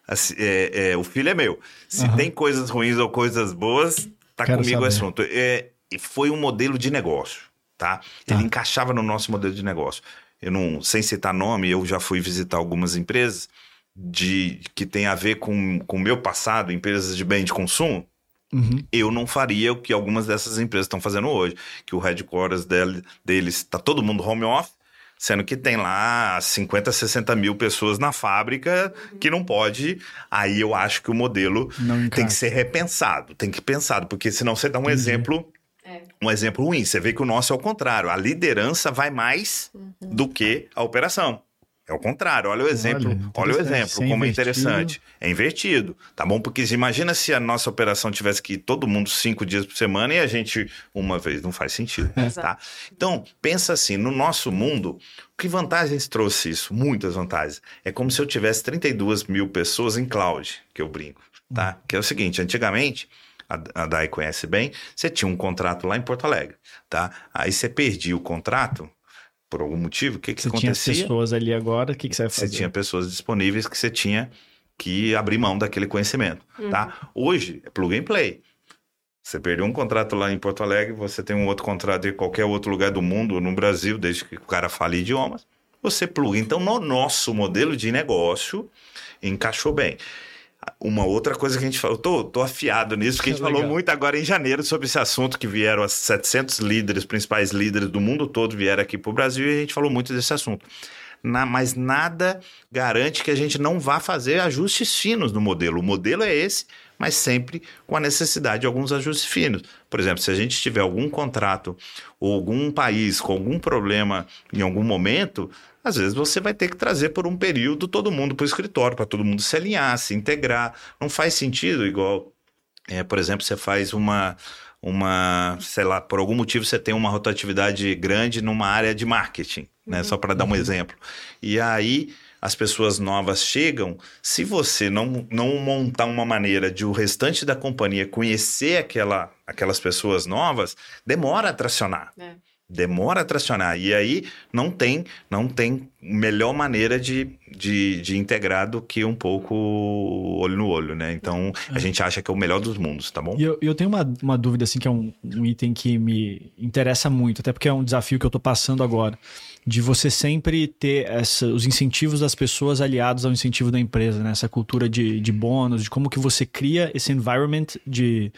assim, é, é, o filho é meu. Se uhum. tem coisas ruins ou coisas boas, tá Quero comigo o assunto. É, foi um modelo de negócio, tá? Ele tá. encaixava no nosso modelo de negócio. Eu não, sem citar nome, eu já fui visitar algumas empresas de que tem a ver com o meu passado, empresas de bem de consumo, Uhum. Eu não faria o que algumas dessas empresas estão fazendo hoje, que o headquarters dele, deles está todo mundo home office, sendo que tem lá 50, 60 mil pessoas na fábrica que não pode. Aí eu acho que o modelo tem que ser repensado, tem que pensado, porque senão você dá um Entendi. exemplo. É. Um exemplo ruim. Você vê que o nosso é o contrário. A liderança vai mais uhum. do que a operação. É o contrário, olha o exemplo, olha, olha o exemplo, como é interessante. É invertido, tá bom? Porque imagina se a nossa operação tivesse que ir todo mundo cinco dias por semana e a gente uma vez, não faz sentido, é. tá? Então, pensa assim, no nosso mundo, que vantagens trouxe isso? Muitas vantagens. É como se eu tivesse 32 mil pessoas em cloud, que eu brinco, tá? Hum. Que é o seguinte, antigamente, a, a Dai conhece bem, você tinha um contrato lá em Porto Alegre, tá? Aí você perdia o contrato, por algum motivo, o que, que você acontecia? tinha pessoas ali agora, o que, que você vai fazer? Você tinha pessoas disponíveis que você tinha que abrir mão daquele conhecimento, uhum. tá? Hoje é plug and play. Você perdeu um contrato lá em Porto Alegre, você tem um outro contrato em qualquer outro lugar do mundo, no Brasil, desde que o cara fale idiomas, você pluga. Então, no nosso modelo de negócio, encaixou bem. Uma outra coisa que a gente falou, tô, tô afiado nisso, porque a gente falou muito agora em janeiro sobre esse assunto que vieram as 700 líderes, principais líderes do mundo todo vieram aqui para o Brasil e a gente falou muito desse assunto. Na, mas nada garante que a gente não vá fazer ajustes finos no modelo. O modelo é esse, mas sempre com a necessidade de alguns ajustes finos. Por exemplo, se a gente tiver algum contrato ou algum país com algum problema em algum momento, às vezes você vai ter que trazer por um período todo mundo para o escritório, para todo mundo se alinhar, se integrar. Não faz sentido igual, é, por exemplo, você faz uma uma, sei lá, por algum motivo você tem uma rotatividade grande numa área de marketing, né? Uhum. Só para dar um uhum. exemplo. E aí as pessoas novas chegam, se você não, não montar uma maneira de o restante da companhia conhecer aquela, aquelas pessoas novas, demora a tracionar. É demora a tracionar. E aí não tem não tem melhor maneira de, de, de integrar do que um pouco olho no olho, né? Então a é. gente acha que é o melhor dos mundos, tá bom? E eu, eu tenho uma, uma dúvida, assim, que é um, um item que me interessa muito, até porque é um desafio que eu tô passando agora. De você sempre ter essa, os incentivos das pessoas aliados ao incentivo da empresa, né? Essa cultura de, de bônus, de como que você cria esse environment de,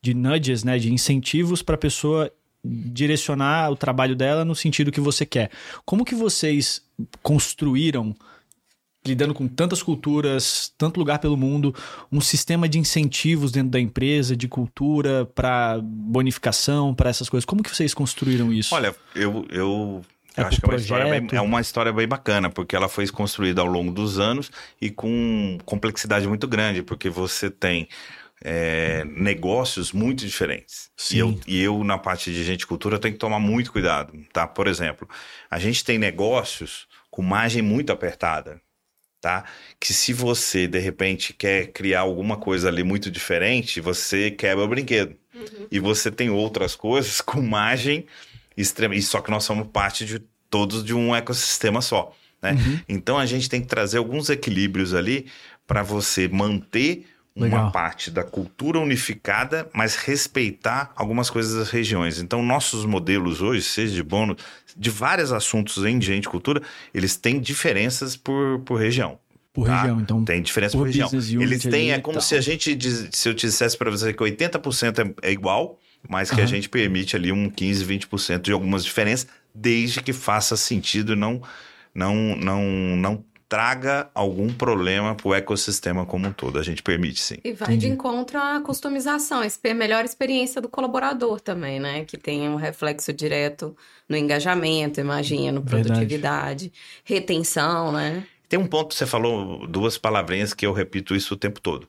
de nudges, né? De incentivos para a pessoa direcionar o trabalho dela no sentido que você quer. Como que vocês construíram lidando com tantas culturas, tanto lugar pelo mundo, um sistema de incentivos dentro da empresa, de cultura para bonificação, para essas coisas. Como que vocês construíram isso? Olha, eu, eu é acho que é uma, história bem, é uma história bem bacana, porque ela foi construída ao longo dos anos e com complexidade muito grande, porque você tem é, negócios muito diferentes. Sim. E eu, e eu, na parte de gente cultura, tenho que tomar muito cuidado, tá? Por exemplo, a gente tem negócios com margem muito apertada, tá? Que se você, de repente, quer criar alguma coisa ali muito diferente, você quebra o brinquedo. Uhum. E você tem outras coisas com margem extrema. E só que nós somos parte de todos de um ecossistema só, né? Uhum. Então a gente tem que trazer alguns equilíbrios ali para você manter Legal. uma parte da cultura unificada, mas respeitar algumas coisas das regiões. Então, nossos modelos hoje, seja de bônus, de vários assuntos em gente e cultura, eles têm diferenças por, por região. Por tá? região, então. Tem diferença por, por região. Eles têm, é como se a gente, se eu dissesse para você que 80% é, é igual, mas que uhum. a gente permite ali um 15, 20% de algumas diferenças, desde que faça sentido e não, não, não, não traga algum problema para o ecossistema como um todo. A gente permite, sim. E vai Entendi. de encontro à customização, a melhor experiência do colaborador também, né? Que tem um reflexo direto no engajamento, imagina, produtividade, Verdade. retenção, né? Tem um ponto você falou, duas palavrinhas que eu repito isso o tempo todo.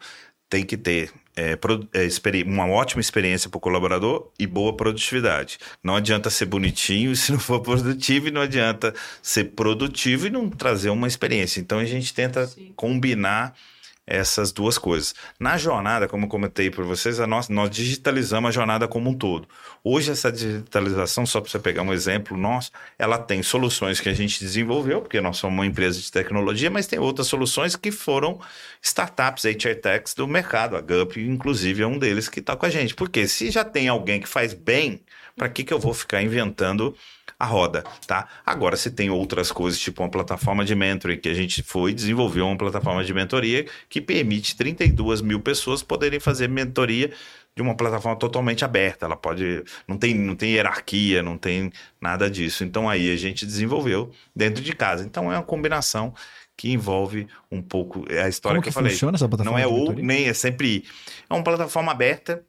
Tem que ter é, é uma ótima experiência para o colaborador e boa produtividade. Não adianta ser bonitinho se não for produtivo, e não adianta ser produtivo e não trazer uma experiência. Então a gente tenta Sim. combinar essas duas coisas. Na jornada, como eu comentei por vocês, a nós, nós digitalizamos a jornada como um todo. Hoje, essa digitalização, só para você pegar um exemplo nosso, ela tem soluções que a gente desenvolveu, porque nós somos uma empresa de tecnologia, mas tem outras soluções que foram startups, HR Techs do mercado. A GUP, inclusive, é um deles que está com a gente. Porque se já tem alguém que faz bem, para que, que eu vou ficar inventando a roda, tá? Agora, se tem outras coisas, tipo uma plataforma de mentoring, que a gente foi desenvolver uma plataforma de mentoria que permite 32 mil pessoas poderem fazer mentoria de uma plataforma totalmente aberta. Ela pode. Não tem, não tem hierarquia, não tem nada disso. Então aí a gente desenvolveu dentro de casa. Então é uma combinação que envolve um pouco é a história Como que, que eu falei. funciona essa plataforma Não é ou nem é sempre é uma plataforma aberta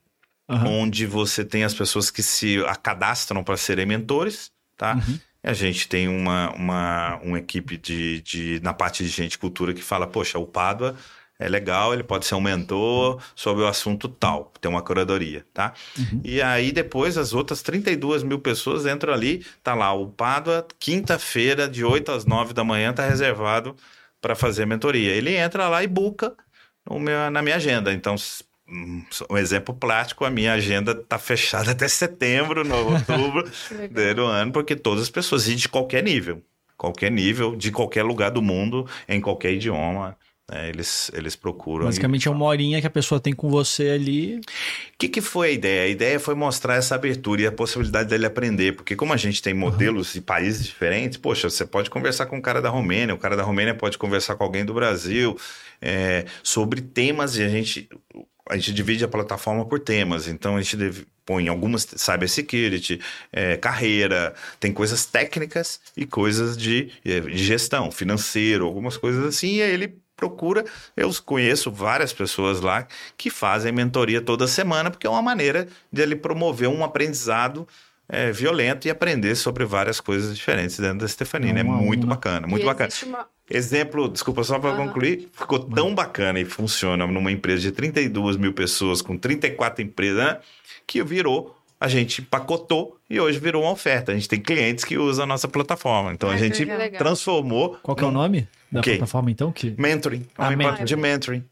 Aham. onde você tem as pessoas que se cadastram para serem mentores, tá? Uhum. A gente tem uma, uma, uma equipe de, de, na parte de gente cultura que fala, poxa, o Pádua é legal, ele pode ser um mentor sobre o assunto tal, tem uma curadoria, tá? Uhum. E aí depois as outras 32 mil pessoas entram ali, tá lá, o Pádua, quinta-feira, de 8 às 9 da manhã, tá reservado para fazer mentoria. Ele entra lá e buca meu- na minha agenda. Então, um exemplo prático, a minha agenda tá fechada até setembro, no outubro do ano, porque todas as pessoas, e de qualquer nível, qualquer nível, de qualquer lugar do mundo, em qualquer idioma, né, eles, eles procuram. Basicamente é uma horinha que a pessoa tem com você ali. O que, que foi a ideia? A ideia foi mostrar essa abertura e a possibilidade dele aprender, porque como a gente tem modelos de países diferentes, poxa, você pode conversar com o cara da Romênia, o cara da Romênia pode conversar com alguém do Brasil é, sobre temas e a gente a gente divide a plataforma por temas, então a gente põe algumas cybersecurity, é, carreira, tem coisas técnicas e coisas de, é, de gestão, financeiro, algumas coisas assim, e aí ele procura, eu conheço várias pessoas lá que fazem mentoria toda semana, porque é uma maneira de ele promover um aprendizado é, violento e aprender sobre várias coisas diferentes dentro da Stefanina. É, É muito uma- bacana, muito E bacana. uma- Exemplo, desculpa só para Aham. concluir, ficou tão bacana e funciona numa empresa de 32 mil pessoas, com 34 empresas, né, que virou, a gente pacotou e hoje virou uma oferta. A gente tem clientes que usam a nossa plataforma. Então Ah, a que gente legal. transformou. Qual que é o nome da Ok. plataforma, então? Que... Mentoring. É Ah, uma mentoring. de mentoring.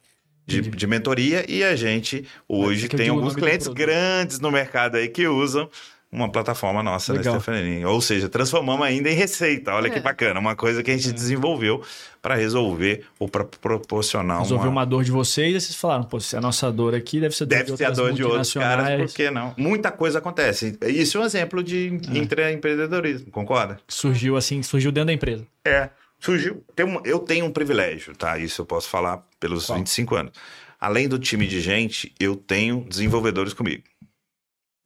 De, de mentoria e a gente hoje É tem alguns clientes grandes no mercado aí que usam uma plataforma nossa Legal. na Stefanini. Ou seja, transformamos ainda em receita. Olha que É. bacana. Uma coisa que a gente desenvolveu para resolver ou para proporcionar Resolveu uma... uma dor de vocês e vocês falaram, pô, se é a nossa dor aqui, deve ser dor Deve de ser a dor de outros caras, por que não? Muita coisa acontece. Isso é um exemplo de É. intraempreendedorismo, concorda? Surgiu assim, surgiu dentro da empresa. É. Surgiu. Tem um- eu tenho um privilégio, tá? Isso eu posso falar pelos Qual? 25 anos. Além do time de gente, eu tenho desenvolvedores comigo.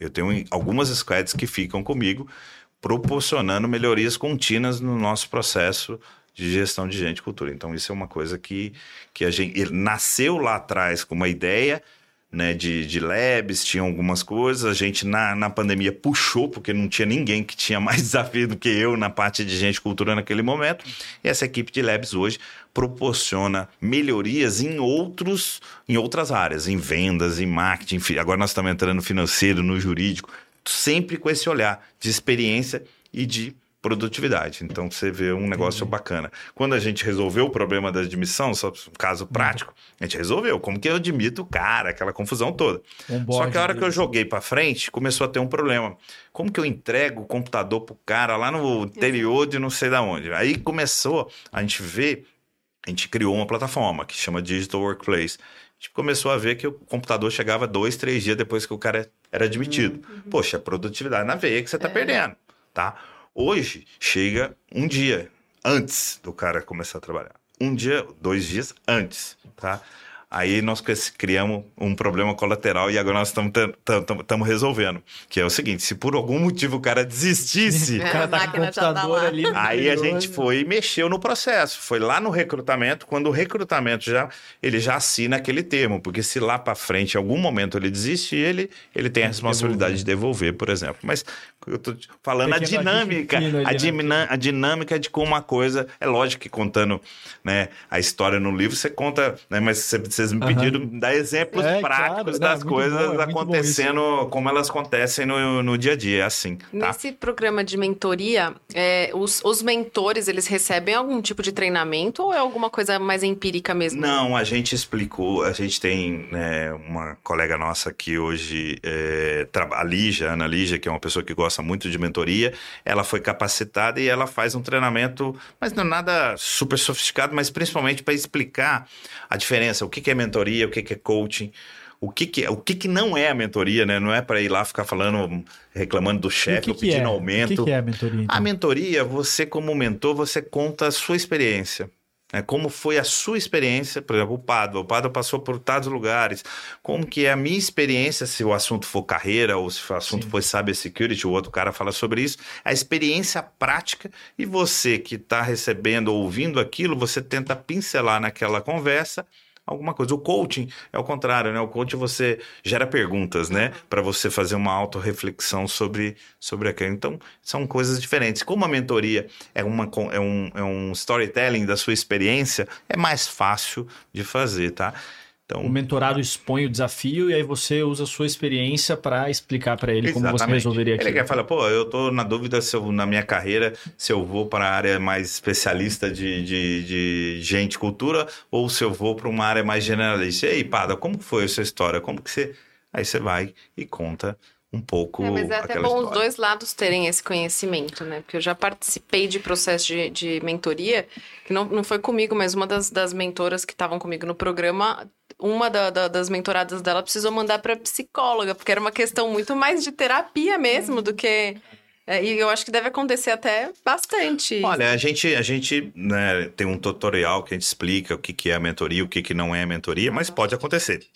Eu tenho algumas squads que ficam comigo, proporcionando melhorias contínuas no nosso processo de gestão de gente e cultura. Então, isso é uma coisa que, que a gente nasceu lá atrás com uma ideia né, de, de labs, tinha algumas coisas. A gente, na, na pandemia, puxou, porque não tinha ninguém que tinha mais desafio do que eu na parte de gente cultura naquele momento. E essa equipe de labs hoje proporciona melhorias em outros em outras áreas, em vendas, em marketing. Agora nós estamos entrando no financeiro, no jurídico, sempre com esse olhar de experiência e de produtividade. Então você vê um negócio bacana. Quando a gente resolveu o problema da admissão, só um caso prático, a gente resolveu. Como que eu admito o cara, aquela confusão toda. Onboard Só que a hora que eu joguei pra frente, começou a ter um problema. Como que eu entrego o computador pro cara lá no interior de não sei da onde? Aí começou a gente ver, a gente criou uma plataforma que chama Digital Workplace. A gente começou a ver que o computador chegava dois, três dias depois que o cara era admitido. Poxa, produtividade na veia que você tá perdendo, tá? Hoje chega um dia antes do cara começar a trabalhar. Um dia, dois dias antes, tá? Aí nós cri- criamos um problema colateral e agora nós estamos resolvendo. Que é o seguinte: se por algum motivo o cara desistisse, O cara A tá com o tá computador lá. ali. Aí a gente foi e mexeu no processo. Foi lá no recrutamento, quando o recrutamento já ele já assina aquele termo, porque se lá para frente, em algum momento ele desistir, ele ele tem a responsabilidade de devolver, por exemplo. Mas eu tô falando a Pequeno dinâmica, ajuste fino ali, a, né? dimina- a dinâmica de como uma coisa, é lógico que contando, né, a história no livro você conta, né, mas cê- vocês me pediram dar exemplos É, práticos claro, não, é das muito coisas bom, é acontecendo, como elas acontecem no, no dia a dia, é assim, tá? Nesse programa de mentoria, é, os, os mentores, eles recebem algum tipo de treinamento ou é alguma coisa mais empírica mesmo? Não, a gente explicou, a gente tem né, uma colega nossa que hoje, é, a Lígia, a Ana Lígia, que é uma pessoa que gosta muito de mentoria, ela foi capacitada e ela faz um treinamento, mas não é nada super sofisticado, mas principalmente para explicar a diferença, o que, que é mentoria, o que, que é coaching, o que, que, é- o que, que não é a mentoria, né? Não é para ir lá ficar falando, reclamando do chefe ou pedindo é? aumento. O que, que é a mentoria? Então? A mentoria, você como mentor, você conta a sua experiência. Né? Como foi a sua experiência, por exemplo, o Pado. O Pado passou por tantos lugares. Como que é a minha experiência, se o assunto for carreira ou se o assunto Sim. for cybersecurity, o outro cara fala sobre isso. A experiência prática e você que está recebendo ou ouvindo aquilo, você tenta pincelar naquela conversa alguma coisa. O coaching é o contrário, né? O coaching você gera perguntas, né? Uhum. Para você fazer uma autorreflexão sobre, sobre aquilo. Então, são coisas diferentes. Como a mentoria é, uma, é, um, é um storytelling da sua experiência, é mais fácil de fazer, tá? Então, o mentorado expõe o desafio e aí você usa a sua experiência para explicar para ele Exatamente. como você resolveria aquilo. Ele quer falar, pô, eu tô na dúvida se eu, na minha carreira se eu vou para a área mais especialista de, de, de gente cultura ou se eu vou para uma área mais generalista. E aí, Pada, como foi essa história? Como que você... Aí você vai e conta um pouco. É, mas é até bom história. os dois lados terem esse conhecimento, né? Porque eu já participei de processo de, de mentoria, que não, não foi comigo, mas uma das, das mentoras que estavam comigo no programa uma da, da, das mentoradas dela precisou mandar para psicóloga, porque era uma questão muito mais de terapia mesmo do que. É, e eu acho que deve acontecer até bastante. Olha, a gente, a gente né, tem um tutorial que a gente explica o que, que é a mentoria, o que, que não é a mentoria, mas pode acontecer.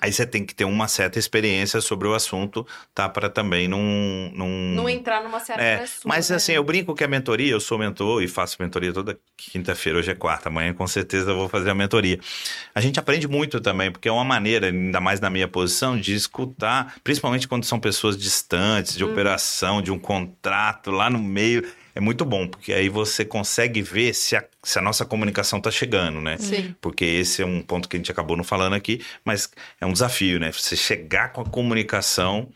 Aí você tem que ter uma certa experiência sobre o assunto, tá? Para também não, não. Não entrar numa certa. É, mas né? assim, eu brinco que a mentoria, eu sou mentor e faço mentoria toda quinta-feira, hoje é quarta, amanhã com certeza eu vou fazer a mentoria. A gente aprende muito também, porque é uma maneira, ainda mais na minha posição, de escutar, principalmente quando são pessoas distantes, de hum. operação, de um contrato lá no meio é muito bom, porque aí você consegue ver se a, se a nossa comunicação está chegando, né? Sim. Porque esse é um ponto que a gente acabou não falando aqui, mas é um desafio, né? Você chegar com a comunicação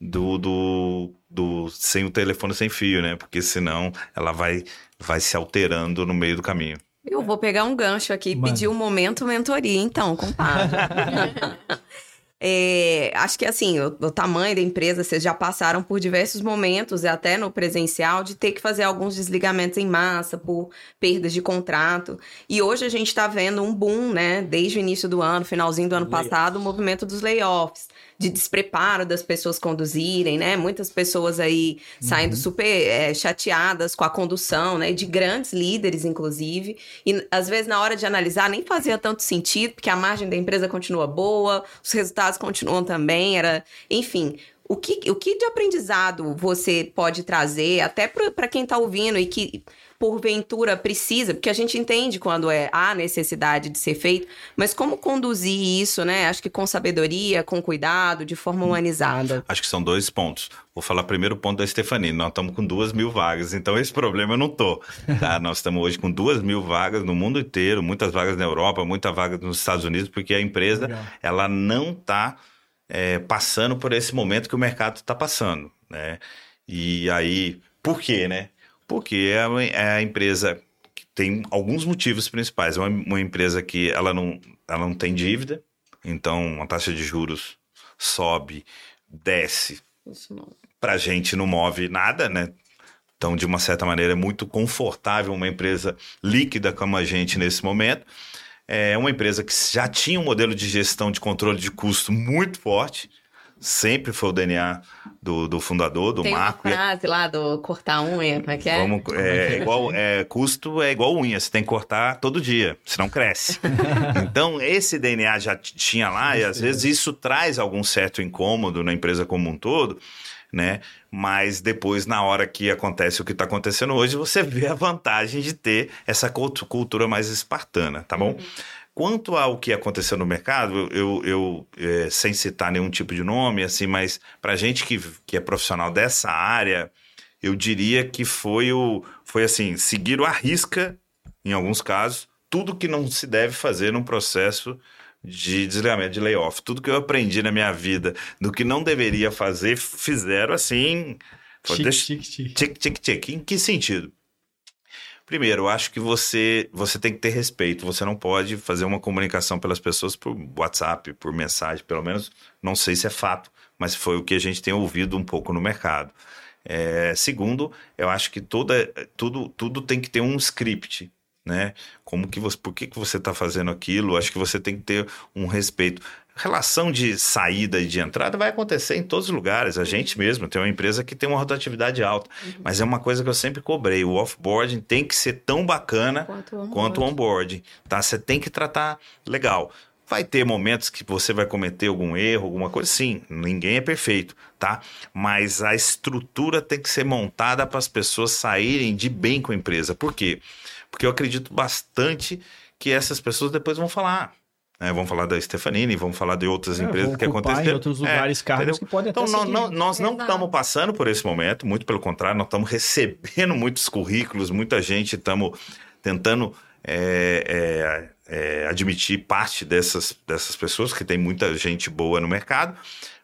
do, do, do sem o telefone sem fio, né? Porque senão ela vai, vai se alterando no meio do caminho. Eu vou pegar um gancho aqui e pedir um momento mentoria, então, compadre. É, acho que assim, o, o, tamanho da empresa, vocês já passaram por diversos momentos, até no presencial, de ter que fazer alguns desligamentos em massa por perdas de contrato. E hoje a gente está vendo um boom, né? Desde o início do ano, finalzinho do ano passado, o movimento dos layoffs de despreparo das pessoas conduzirem, né? Muitas pessoas aí saindo uhum. super é, chateadas com a condução, né? De grandes líderes, inclusive. E às vezes, na hora de analisar, nem fazia tanto sentido, porque a margem da empresa continua boa, os resultados continuam também, era. Enfim. O que, o que de aprendizado você pode trazer, até para quem está ouvindo e que porventura precisa, porque a gente entende quando é a necessidade de ser feito, mas como conduzir isso, né? Acho que com sabedoria, com cuidado, de forma hum. humanizada. Acho que são dois pontos. Vou falar primeiro o ponto da Stefani. Nós estamos com duas mil vagas, então esse problema eu não tô. Tá? Nós estamos hoje com duas mil vagas no mundo inteiro, muitas vagas na Europa, muitas vagas nos Estados Unidos, porque a empresa Legal. ela não está é, passando por esse momento que o mercado está passando, né? E aí, por quê, né? Porque é, é a empresa que tem alguns motivos principais. É uma, uma empresa que ela não, ela não tem dívida, então a taxa de juros sobe, desce. Para a gente não move nada, né? Então, de uma certa maneira, é muito confortável uma empresa líquida como a gente nesse momento. É uma empresa que já tinha um modelo de gestão de controle de custo muito forte, sempre foi o DNA do, do fundador, do Tem Marco. Tem uma frase lá do cortar unha, como é que é? Vamos, é, é igual, é, custo é igual unha, você tem que cortar todo dia, senão cresce. então, esse DNA já tinha lá, e às vezes isso traz algum certo incômodo na empresa como um todo, né? Mas depois, na hora que acontece o que está acontecendo hoje, você vê a vantagem de ter essa cultura mais espartana, tá bom? Uhum. Quanto ao que aconteceu no mercado, eu, eu é, sem citar nenhum tipo de nome, assim, mas para gente que, que é profissional dessa área, eu diria que foi o foi assim seguir o arrisca em alguns casos tudo que não se deve fazer num processo de desligamento de layoff. Tudo que eu aprendi na minha vida do que não deveria fazer, fizeram assim. Tic, tic, tic. Tic, tic, tic. Em que sentido? Primeiro, eu acho que você, você tem que ter respeito. Você não pode fazer uma comunicação pelas pessoas por WhatsApp, por mensagem, pelo menos não sei se é fato, mas foi o que a gente tem ouvido um pouco no mercado. É, segundo, eu acho que toda, tudo, tudo tem que ter um script, né? Como que você, por que, que você está fazendo aquilo? Acho que você tem que ter um respeito. Relação de saída e de entrada vai acontecer em todos os lugares. A uhum. gente mesmo tem uma empresa que tem uma rotatividade alta, uhum. mas é uma coisa que eu sempre cobrei. O offboarding tem que ser tão bacana quanto o, quanto o onboarding, tá? Você tem que tratar legal. Vai ter momentos que você vai cometer algum erro, alguma coisa, sim, ninguém é perfeito, tá? Mas a estrutura tem que ser montada para as pessoas saírem de bem com a empresa. Por quê? Porque eu acredito bastante que essas pessoas depois vão falar. Né? Vamos falar da Stefanini, vamos falar de outras é, empresas que aconteceram. em outros lugares é, cargos que podem então, até não, não, Nós não estamos passando por esse momento, muito pelo contrário, nós estamos recebendo muitos currículos, muita gente, estamos tentando é, é, é, admitir parte dessas, dessas pessoas, que tem muita gente boa no mercado,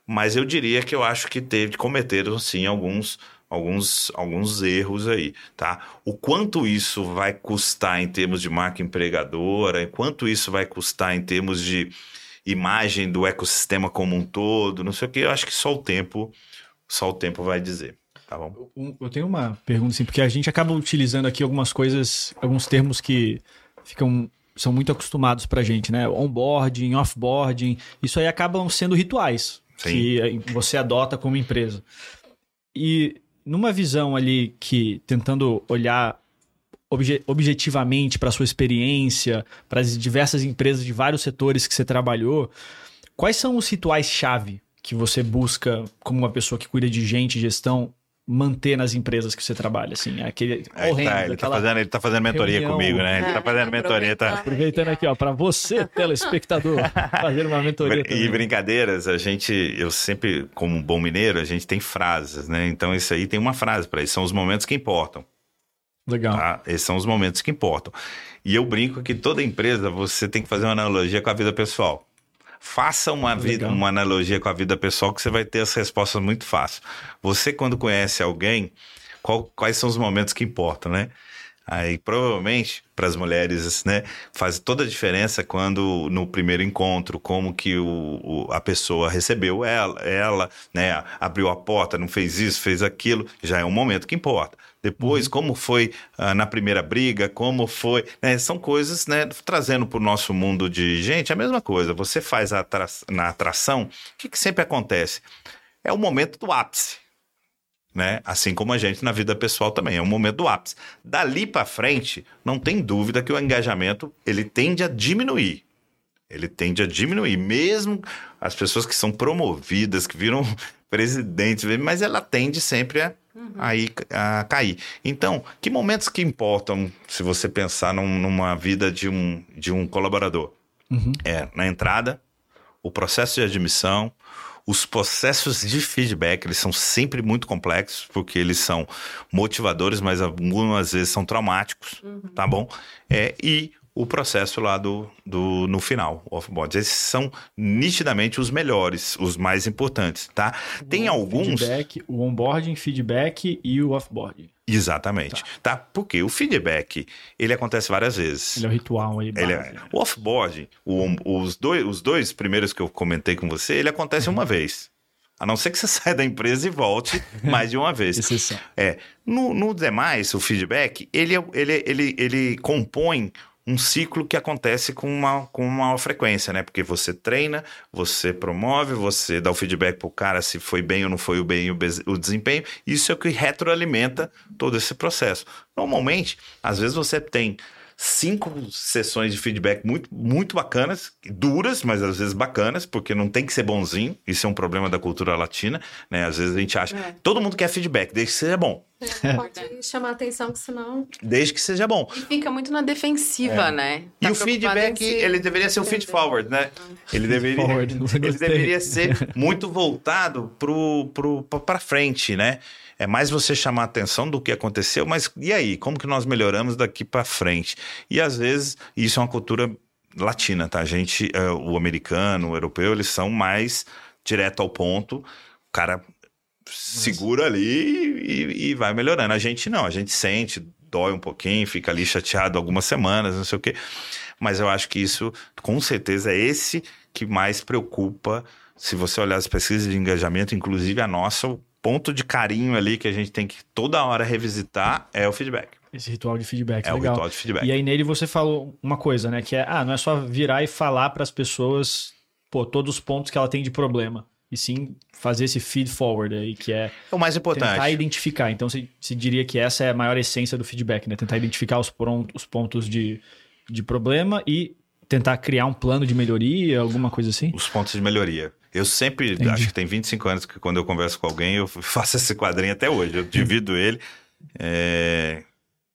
mas eu diria que eu acho que teve, cometeram sim alguns alguns, alguns erros aí, tá? O quanto isso vai custar em termos de marca empregadora, quanto isso vai custar em termos de imagem do ecossistema como um todo, não sei o que, eu acho que só o tempo, só o tempo vai dizer. Tá bom? Eu tenho uma pergunta assim, porque a gente acaba utilizando aqui algumas coisas, alguns termos que ficam são muito acostumados pra gente, né? Onboarding, offboarding, isso aí acabam sendo rituais Sim. que você adota como empresa. E numa visão ali que tentando olhar obje, objetivamente para sua experiência, para as diversas empresas de vários setores que você trabalhou, quais são os rituais chave que você busca como uma pessoa que cuida de gente, gestão, manter nas empresas que você trabalha, assim, é aquele é, horrendo, tá, ele, tá fazendo, ele tá fazendo mentoria reunião, comigo, né? Ele tá fazendo mentoria, tá? Aproveitando aqui, ó, para você, telespectador, fazer uma mentoria também. E brincadeiras, a gente, eu sempre, como um bom mineiro, a gente tem frases, né? Então isso aí tem uma frase para isso, são os momentos que importam. Legal. Tá? Esses são os momentos que importam. E eu brinco que toda empresa você tem que fazer uma analogia com a vida pessoal. Faça uma, vida, uma analogia com a vida pessoal que você vai ter as respostas muito fácil. Você, quando conhece alguém, qual, quais são os momentos que importam, né? Aí, provavelmente, para as mulheres, né, faz toda a diferença quando no primeiro encontro, como que o, o, a pessoa recebeu ela, ela, né, abriu a porta, não fez isso, fez aquilo, já é um momento que importa. Depois, uhum. como foi uh, na primeira briga, como foi. Né? São coisas, né? Trazendo para o nosso mundo de gente, a mesma coisa. Você faz atra na atração, o que, que sempre acontece? É o momento do ápice. Né? Assim como a gente na vida pessoal também, é um momento do ápice. Dali para frente, não tem dúvida que o engajamento ele tende a diminuir. Ele tende a diminuir, mesmo as pessoas que são promovidas, que viram presidentes, mas ela tende sempre a uhum. aí a cair. Então, que momentos que importam se você pensar num, numa vida de um, de um colaborador? Uhum. É na entrada, o processo de admissão, os processos de feedback, eles são sempre muito complexos, porque eles são motivadores, mas algumas vezes são traumáticos, uhum. tá bom? É, e o processo lá do, do no final, off-board. Esses são nitidamente os melhores, os mais importantes, tá? O Tem alguns... Feedback, o onboarding, feedback e o offboarding. Exatamente, tá. tá? Porque o feedback, ele acontece várias vezes. Ele é o ritual aí. Ele é, o offboard, os, dois, os dois primeiros que eu comentei com você, ele acontece uhum. uma vez. A não ser que você saia da empresa e volte mais de uma vez. Exceção. É. No, no demais, o feedback, ele, é, ele, ele, ele compõe um ciclo que acontece com uma, com uma frequência, né? Porque você treina, você promove, você dá o feedback pro cara se foi bem ou não foi o bem o, o desempenho. Isso é o que retroalimenta todo esse processo. Normalmente, às vezes você tem cinco sessões de feedback muito, muito bacanas, duras, mas às vezes bacanas, porque não tem que ser bonzinho. Isso é um problema da cultura latina, né? Às vezes a gente acha, é. todo mundo quer feedback, desde que seja bom. É, pode chamar atenção, que senão. Desde que seja bom. E fica muito na defensiva, é. né? Tá e o feedback, se... ele deveria ser um feed forward, né? Ele deveria, forward, ele deveria ser muito voltado pro, pro, pra frente, né? É mais você chamar atenção do que aconteceu, mas e aí? Como que nós melhoramos daqui para frente? E às vezes isso é uma cultura latina, tá? A gente, é, o americano, o europeu, eles são mais direto ao ponto. O cara segura ali e, e, vai melhorando. A gente não, a gente sente, dói um pouquinho, fica ali chateado algumas semanas, não sei o quê. Mas eu acho que isso, com certeza, é esse que mais preocupa. Se você olhar as pesquisas de engajamento, inclusive a nossa, ponto de carinho ali que a gente tem que toda hora revisitar é o feedback. Esse ritual de feedback, é legal. o ritual de feedback. E aí nele você falou uma coisa, né? Que é, ah, não é só virar e falar para as pessoas pô, todos os pontos que ela tem de problema. E sim fazer esse feed forward aí, que é. É o mais importante. Tentar identificar. Então, você, você diria que essa é a maior essência do feedback, né? Tentar identificar os, os pontos de, de problema e tentar criar um plano de melhoria, alguma coisa assim? Os pontos de melhoria. Eu sempre, Entendi. acho que tem 25 anos que quando eu converso com alguém, eu faço esse quadrinho até hoje. Eu divido ele é,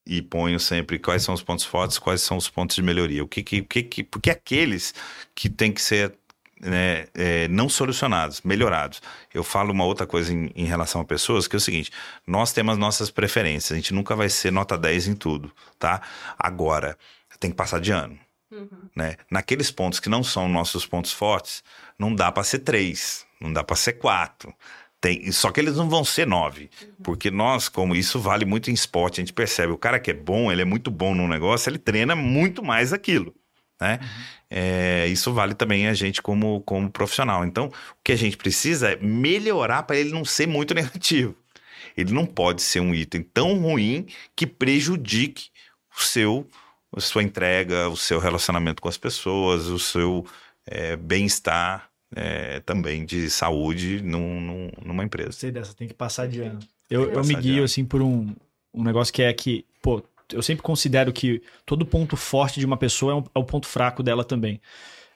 e ponho sempre quais são os pontos fortes, quais são os pontos de melhoria. O que, que, que, porque aqueles que tem que ser né, é, não solucionados, melhorados. Eu falo uma outra coisa em, em, relação a pessoas, que é o seguinte: nós temos nossas preferências, a gente nunca vai ser nota 10 em tudo, tá? Agora, tem que passar de ano. Uhum. Né? Naqueles pontos que não são nossos pontos fortes, não dá para ser três, não dá para ser quatro. Tem, só que eles não vão ser nove, uhum. porque nós, como isso vale muito em esporte, a gente percebe, o cara que é bom, ele é muito bom num negócio, ele treina muito mais aquilo, né? Uhum. É, isso vale também a gente como, como profissional. Então, o que a gente precisa é melhorar para ele não ser muito negativo. Ele não pode ser um item tão ruim que prejudique o seu a sua entrega, o seu relacionamento com as pessoas, o seu é, bem-estar é, também de saúde num, num, numa empresa. Sei dessa, tem que passar de ano. Eu, eu me guio assim por um, um negócio que é que, pô, eu sempre considero que todo ponto forte de uma pessoa é, um, é o ponto fraco dela também.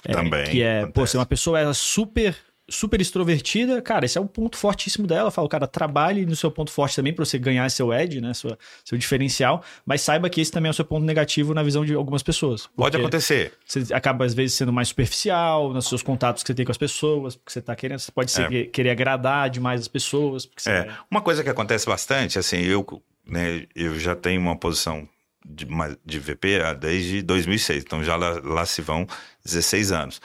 É, também. Que é, acontece. pô, se uma pessoa é super super extrovertida, cara, esse é um ponto fortíssimo dela. Eu falo, cara, trabalhe no seu ponto forte também para você ganhar seu edge, né? Sua, seu diferencial, mas saiba que esse também é o seu ponto negativo na visão de algumas pessoas. Pode acontecer. Você acaba, às vezes, sendo mais superficial nos seus contatos que você tem com as pessoas, porque você tá querendo, você pode ser, é. querer agradar demais as pessoas. é. Uma coisa que acontece bastante, assim, eu, né, eu já tenho uma posição de, de VP desde 2006, então já lá, lá se vão 16 anos.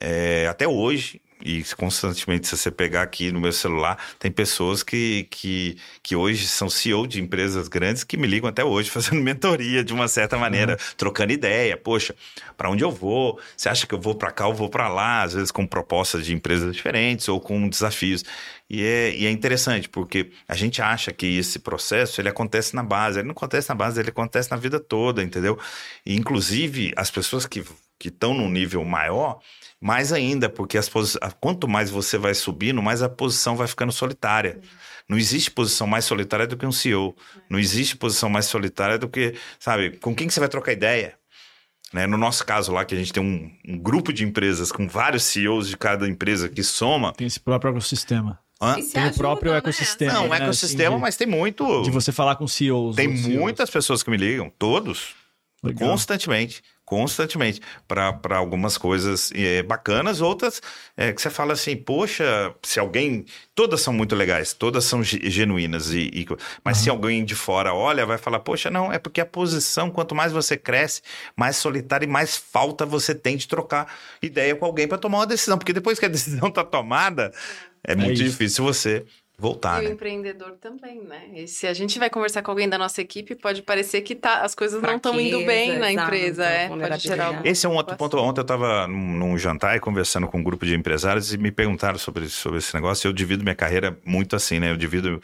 É, até hoje, e constantemente, se você pegar aqui no meu celular, tem pessoas que, que, que hoje são CEO de empresas grandes que me ligam até hoje fazendo mentoria de uma certa maneira, uhum. trocando ideia. Poxa, para onde eu vou? Você acha que eu vou para cá ou vou para lá? Às vezes com propostas de empresas diferentes ou com desafios. E é, e é interessante, porque a gente acha que esse processo ele acontece na base. Ele não acontece na base, ele acontece na vida toda, entendeu? E, inclusive, as pessoas que estão num nível maior mais ainda, porque as quanto mais você vai subindo, mais a posição vai ficando solitária. Não existe posição mais solitária do que um CEO. Não existe posição mais solitária do que, sabe, com quem que você vai trocar ideia? Né? No nosso caso lá, que a gente tem um, um, grupo de empresas com vários CEOs de cada empresa que soma. Tem esse próprio ecossistema. Hã? Tem o próprio né? ecossistema. Não, né? ecossistema, assim, mas tem muito. De você falar com CEOs. Tem muitas pessoas que me ligam, todos. Legal. Constantemente constantemente para algumas coisas é, bacanas, outras é, que você fala assim, poxa, se alguém. Todas são muito legais, todas são genuínas, e, e mas uhum. se alguém de fora olha, vai falar, poxa, não, é porque a posição, quanto mais você cresce, mais solitário e mais falta você tem de trocar ideia com alguém para tomar uma decisão, porque depois que a decisão está tomada, é, é muito isso. difícil você voltar. E né? o empreendedor também, né? E se a gente vai conversar com alguém da nossa equipe, pode parecer que tá, as coisas Fraqueza, não estão indo bem na empresa. É, pode gerar Esse é um outro ponto. Ontem eu estava num, num, jantar e conversando com um grupo de empresários e me perguntaram sobre, sobre esse negócio. Eu divido minha carreira muito assim, né? Eu divido.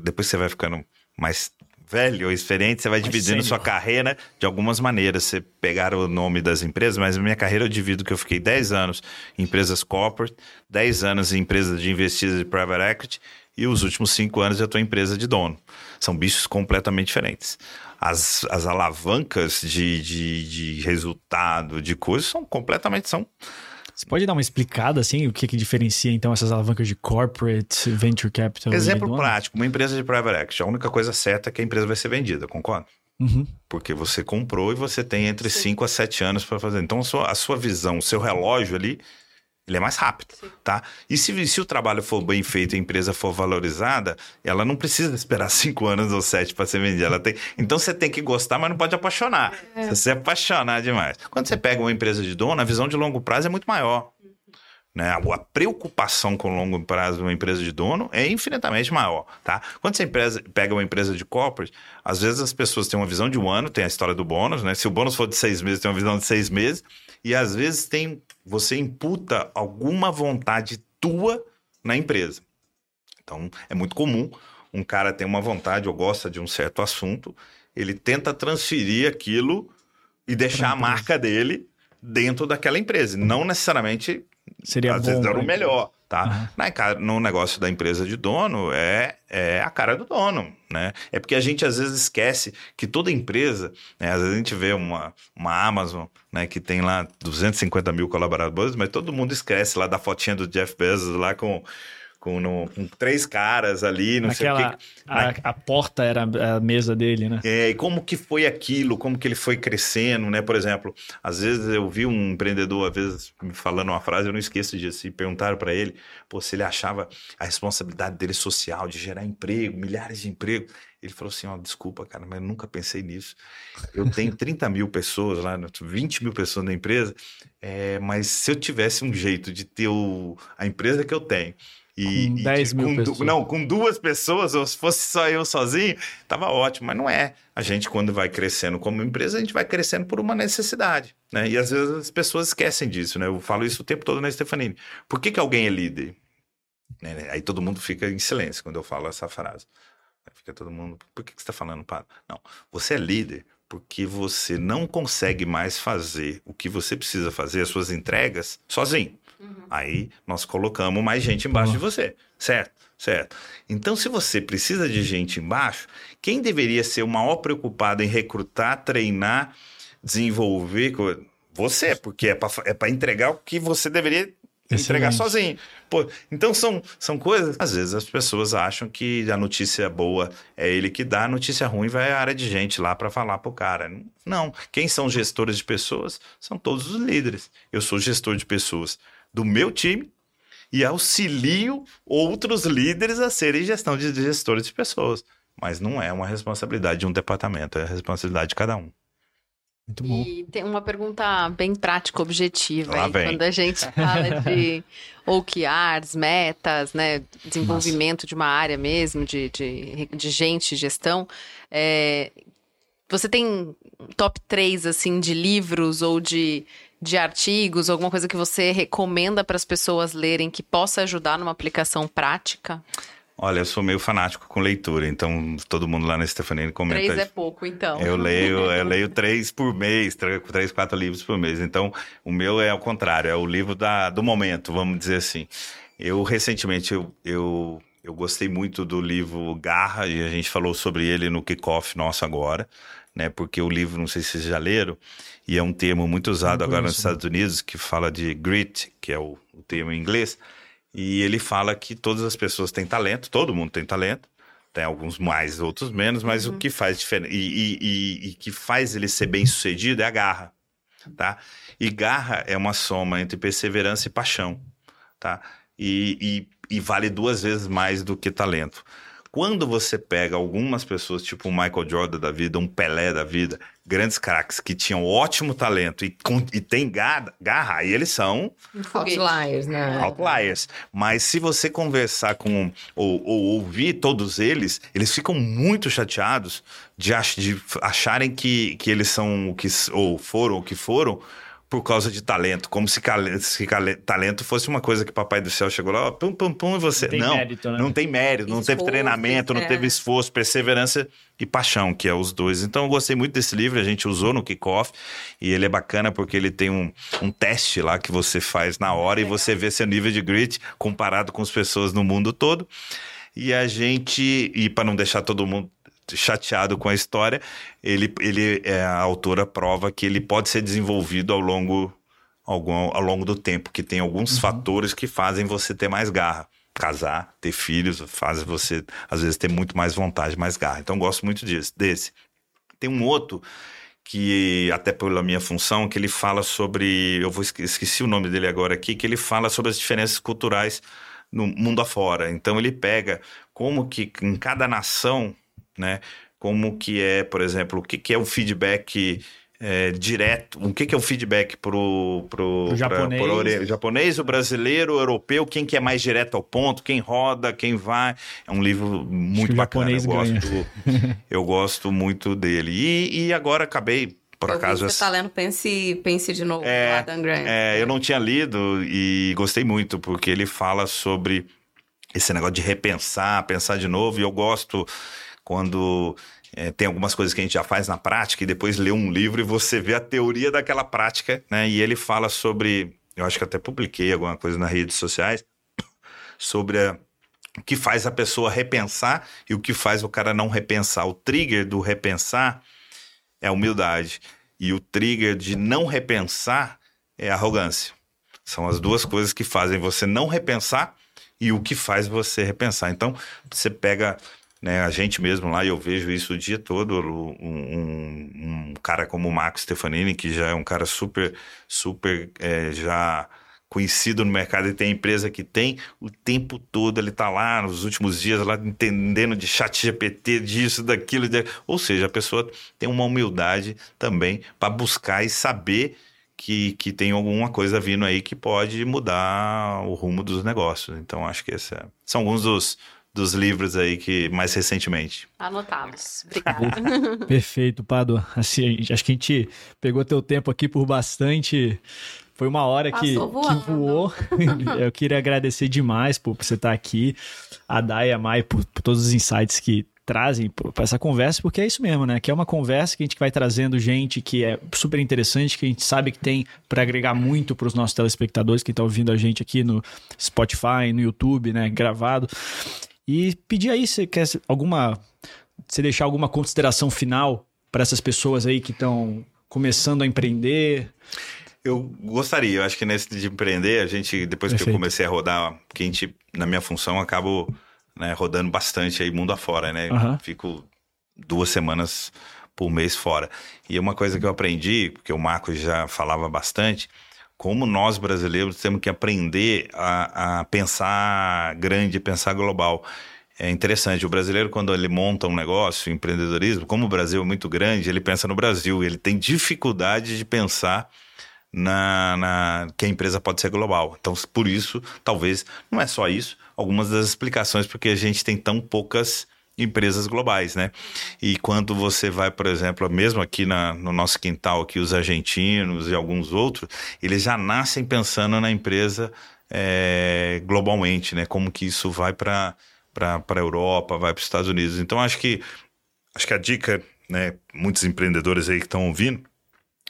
Depois você vai ficando mais velho ou experiente, você vai mas dividindo sua carreira de algumas maneiras. Você pegar o nome das empresas, mas minha carreira eu divido que eu fiquei 10 anos em empresas corporate, 10 anos em empresas de investidas de private equity e os últimos cinco anos eu estou em empresa de dono. São bichos completamente diferentes. As, as alavancas de, de, de resultado, de coisas, são completamente. São você pode dar uma explicada assim, o que, que diferencia então essas alavancas de corporate, venture capital? Exemplo prático, uma empresa de private equity, a única coisa certa é que a empresa vai ser vendida, concorda? Uhum. Porque você comprou e você tem entre 5 a 7 anos para fazer. Então a sua, a sua visão, o seu relógio ali ele é mais rápido, Sim. tá? E se, se o trabalho for bem feito e a empresa for valorizada, ela não precisa esperar cinco anos ou sete para ser vendida. Ela tem... Então você tem que gostar, mas não pode apaixonar. É. Se apaixonar demais. Quando você pega uma empresa de dono, a visão de longo prazo é muito maior. Né? A preocupação com longo prazo de uma empresa de dono é infinitamente maior, tá? Quando você empresa, pega uma empresa de corporate, às vezes as pessoas têm uma visão de um ano, tem a história do bônus, né? Se o bônus for de seis meses, tem uma visão de seis meses, e às vezes tem você imputa alguma vontade tua na empresa. Então, é muito comum um cara ter uma vontade ou gosta de um certo assunto, ele tenta transferir aquilo e deixar a marca dele dentro daquela empresa. Não necessariamente Seria às bom, vezes era o melhor, tá? Aham. Na ca- no negócio da empresa de dono, é, é a cara do dono, né? É porque a gente às vezes esquece que toda empresa, né? Às vezes a gente vê uma, uma Amazon, né? Que tem lá 250 mil colaboradores, mas todo mundo esquece lá da fotinha do Jeff Bezos lá com, com, no- com três caras ali, não sei o Naquela, que. a, a porta era a mesa dele, né? É, e como que foi aquilo, como que ele foi crescendo, né? Por exemplo, às vezes eu vi um empreendedor, às vezes, me falando uma frase, eu não esqueço disso, e perguntaram para ele, pô, se ele achava a responsabilidade dele social, de gerar emprego, milhares de empregos. Ele falou assim, ó, desculpa, cara, mas eu nunca pensei nisso. Eu tenho 30 mil pessoas lá, 20 mil pessoas na empresa, é, mas se eu tivesse um jeito de ter o, a empresa que eu tenho... E, Com e 10 que- mil com pessoas. Não, com duas pessoas, ou se fosse só eu sozinho, tava ótimo, mas não é. A gente, quando vai crescendo como empresa, a gente vai crescendo por uma necessidade, né? E às vezes as pessoas esquecem disso, né? Eu falo isso o tempo todo na Stefanini. Por que, que alguém é líder? Né, né? Aí todo mundo fica em silêncio quando eu falo essa frase. Fica todo mundo, por que, que você está falando, Padre? Não, você é líder porque você não consegue mais fazer o que você precisa fazer, as suas entregas, sozinho. Aí nós colocamos mais gente embaixo de você, certo? Certo. Então, se você precisa de gente embaixo, quem deveria ser o maior preocupado em recrutar, treinar, desenvolver? Você, porque é para entregar o que você deveria entregar Excelente. sozinho. Pô, então são, são coisas. Às vezes as pessoas acham que a notícia boa é ele que dá, a notícia ruim vai a área de gente lá para falar pro cara. Não. Quem são gestores de pessoas? São todos os líderes. Eu sou gestor de pessoas do meu time e auxilio outros líderes a serem gestão de gestores de pessoas. Mas não é uma responsabilidade de um departamento, é a responsabilidade de cada um. Muito bom. E tem uma pergunta bem prática, objetiva. Lá aí, vem. Quando a gente fala de OKRs, metas, né? Desenvolvimento de uma área mesmo, de, de, de gente, gestão. é, você tem um top 3, assim, de livros ou de, de artigos, alguma coisa que você recomenda para as pessoas lerem que possa ajudar numa aplicação prática? Olha, eu sou meio fanático com leitura, então todo mundo lá na Stefanini comenta. Três é pouco, então. Eu leio, eu leio três por mês, três, quatro livros por mês. Então, o meu é ao contrário, é o livro da, do momento, vamos dizer assim. Eu, recentemente, eu, eu, eu gostei muito do livro Garra, e a gente falou sobre ele no kickoff nosso agora, né? Porque o livro, não sei se vocês já leram, e é um termo muito usado agora nos Estados Unidos, que fala de grit, que é o, o termo em inglês, e ele fala que todas as pessoas têm talento, todo mundo tem talento, tem alguns mais, outros menos, mas o que faz diferença e, e- e- que faz ele ser bem sucedido é a garra, tá? E garra é uma soma entre perseverança e paixão, tá? E- e vale duas vezes mais do que talento. Quando você pega algumas pessoas, tipo o Michael Jordan da vida, um Pelé da vida, grandes craques que tinham ótimo talento e, com- e tem garra, garra, aí eles são. Outliers, né? outliers. Mas se você conversar com ou, ou ouvir todos eles, eles ficam muito chateados de, ach- de acharem que, que eles são o que ou foram o que foram por causa de talento, como se, se talento fosse uma coisa que papai do céu chegou lá, ó, pum pum pum e você Não tem não, mérito, né? não tem mérito, não teve Esforço, treinamento, não é. teve esforço, perseverança e paixão, que é os dois. Então eu gostei muito desse livro, a gente usou no kickoff e ele é bacana porque ele tem um, um teste lá que você faz na hora e você vê seu nível de grit comparado com as pessoas no mundo todo. E a gente, e para não deixar todo mundo chateado com a história, ele, ele é, a autora prova que ele pode ser desenvolvido ao longo algum, ao longo do tempo, que tem alguns fatores que fazem você ter mais garra. Casar, ter filhos, faz você, às vezes, ter muito mais vontade, mais garra. Então, gosto muito disso, desse. Tem um outro que, até pela minha função, que ele fala sobre. Eu vou esque- esqueci o nome dele agora aqui, que ele fala sobre as diferenças culturais no mundo afora. Então, ele pega como que em cada nação, né? Como que é, por exemplo, o que, que é o feedback é, direto, o que, que é o feedback pro, pro, Pro japonês. pro o japonês, o brasileiro, o europeu, quem que é mais direto ao ponto, quem roda, quem vai. É um livro muito bacana. Eu gosto, eu gosto muito dele. E, e agora acabei, por Eu acaso, Você tá lendo Pense, Pense de novo, É, do Adam Grant. é, eu não tinha lido e gostei muito, porque ele fala sobre esse negócio de repensar, pensar de novo, e eu gosto quando é, tem algumas coisas que a gente já faz na prática e depois lê um livro e você vê a teoria daquela prática, né? E ele fala sobre eu acho que até publiquei alguma coisa nas redes sociais sobre a, o que faz a pessoa repensar e o que faz o cara não repensar. O trigger do repensar é a humildade e o trigger de não repensar é a arrogância. São as duas coisas que fazem você não repensar e o que faz você repensar. Então, você pega né, a gente mesmo lá, eu vejo isso o dia todo, um, um, um cara como o Marco Stefanini, que já é um cara super, super é, já conhecido no mercado e tem empresa que tem, o tempo todo ele está lá, nos últimos dias, lá entendendo de chat GPT, disso, daquilo, de... ou seja, a pessoa tem uma humildade também para buscar e saber que, que tem alguma coisa vindo aí que pode mudar o rumo dos negócios. Então, acho que esses é, são alguns dos, dos livros aí que mais recentemente. Anotados. Obrigada. Perfeito, Pado. Assim, acho que a gente pegou teu tempo aqui por bastante. Foi uma hora que, que, voou. Eu queria agradecer demais por você estar aqui, a Dai e a Mai por, por todos os insights que trazem para essa conversa, porque é isso mesmo, né? Que é uma conversa que a gente vai trazendo gente que é super interessante, que a gente sabe que tem para agregar muito para os nossos telespectadores que estão ouvindo a gente aqui no Spotify, no YouTube, né? Gravado. E pedir aí se quer alguma. Você deixar alguma consideração final para essas pessoas aí que estão começando a empreender. Eu gostaria, eu acho que nesse de empreender, a gente, depois Perfeito. que eu comecei a rodar, que a gente, na minha função, acabo né, rodando bastante aí mundo afora, né? Uhum. Fico duas semanas por mês fora. E uma coisa que eu aprendi, porque o Marco já falava bastante, como nós brasileiros temos que aprender a, a pensar grande, pensar global. É interessante, o brasileiro, quando ele monta um negócio, empreendedorismo, como o Brasil é muito grande, ele pensa no Brasil, ele tem dificuldade de pensar na, na, que a empresa pode ser global. Então, por isso, talvez, não é só isso, algumas das explicações porque a gente tem tão poucas empresas globais, né? E quando você vai, por exemplo, mesmo aqui na, no nosso quintal, aqui os argentinos e alguns outros, eles já nascem pensando na empresa é, globalmente, né? Como que isso vai para para a Europa, vai para os Estados Unidos. Então acho que acho que a dica, né? Muitos empreendedores aí que estão ouvindo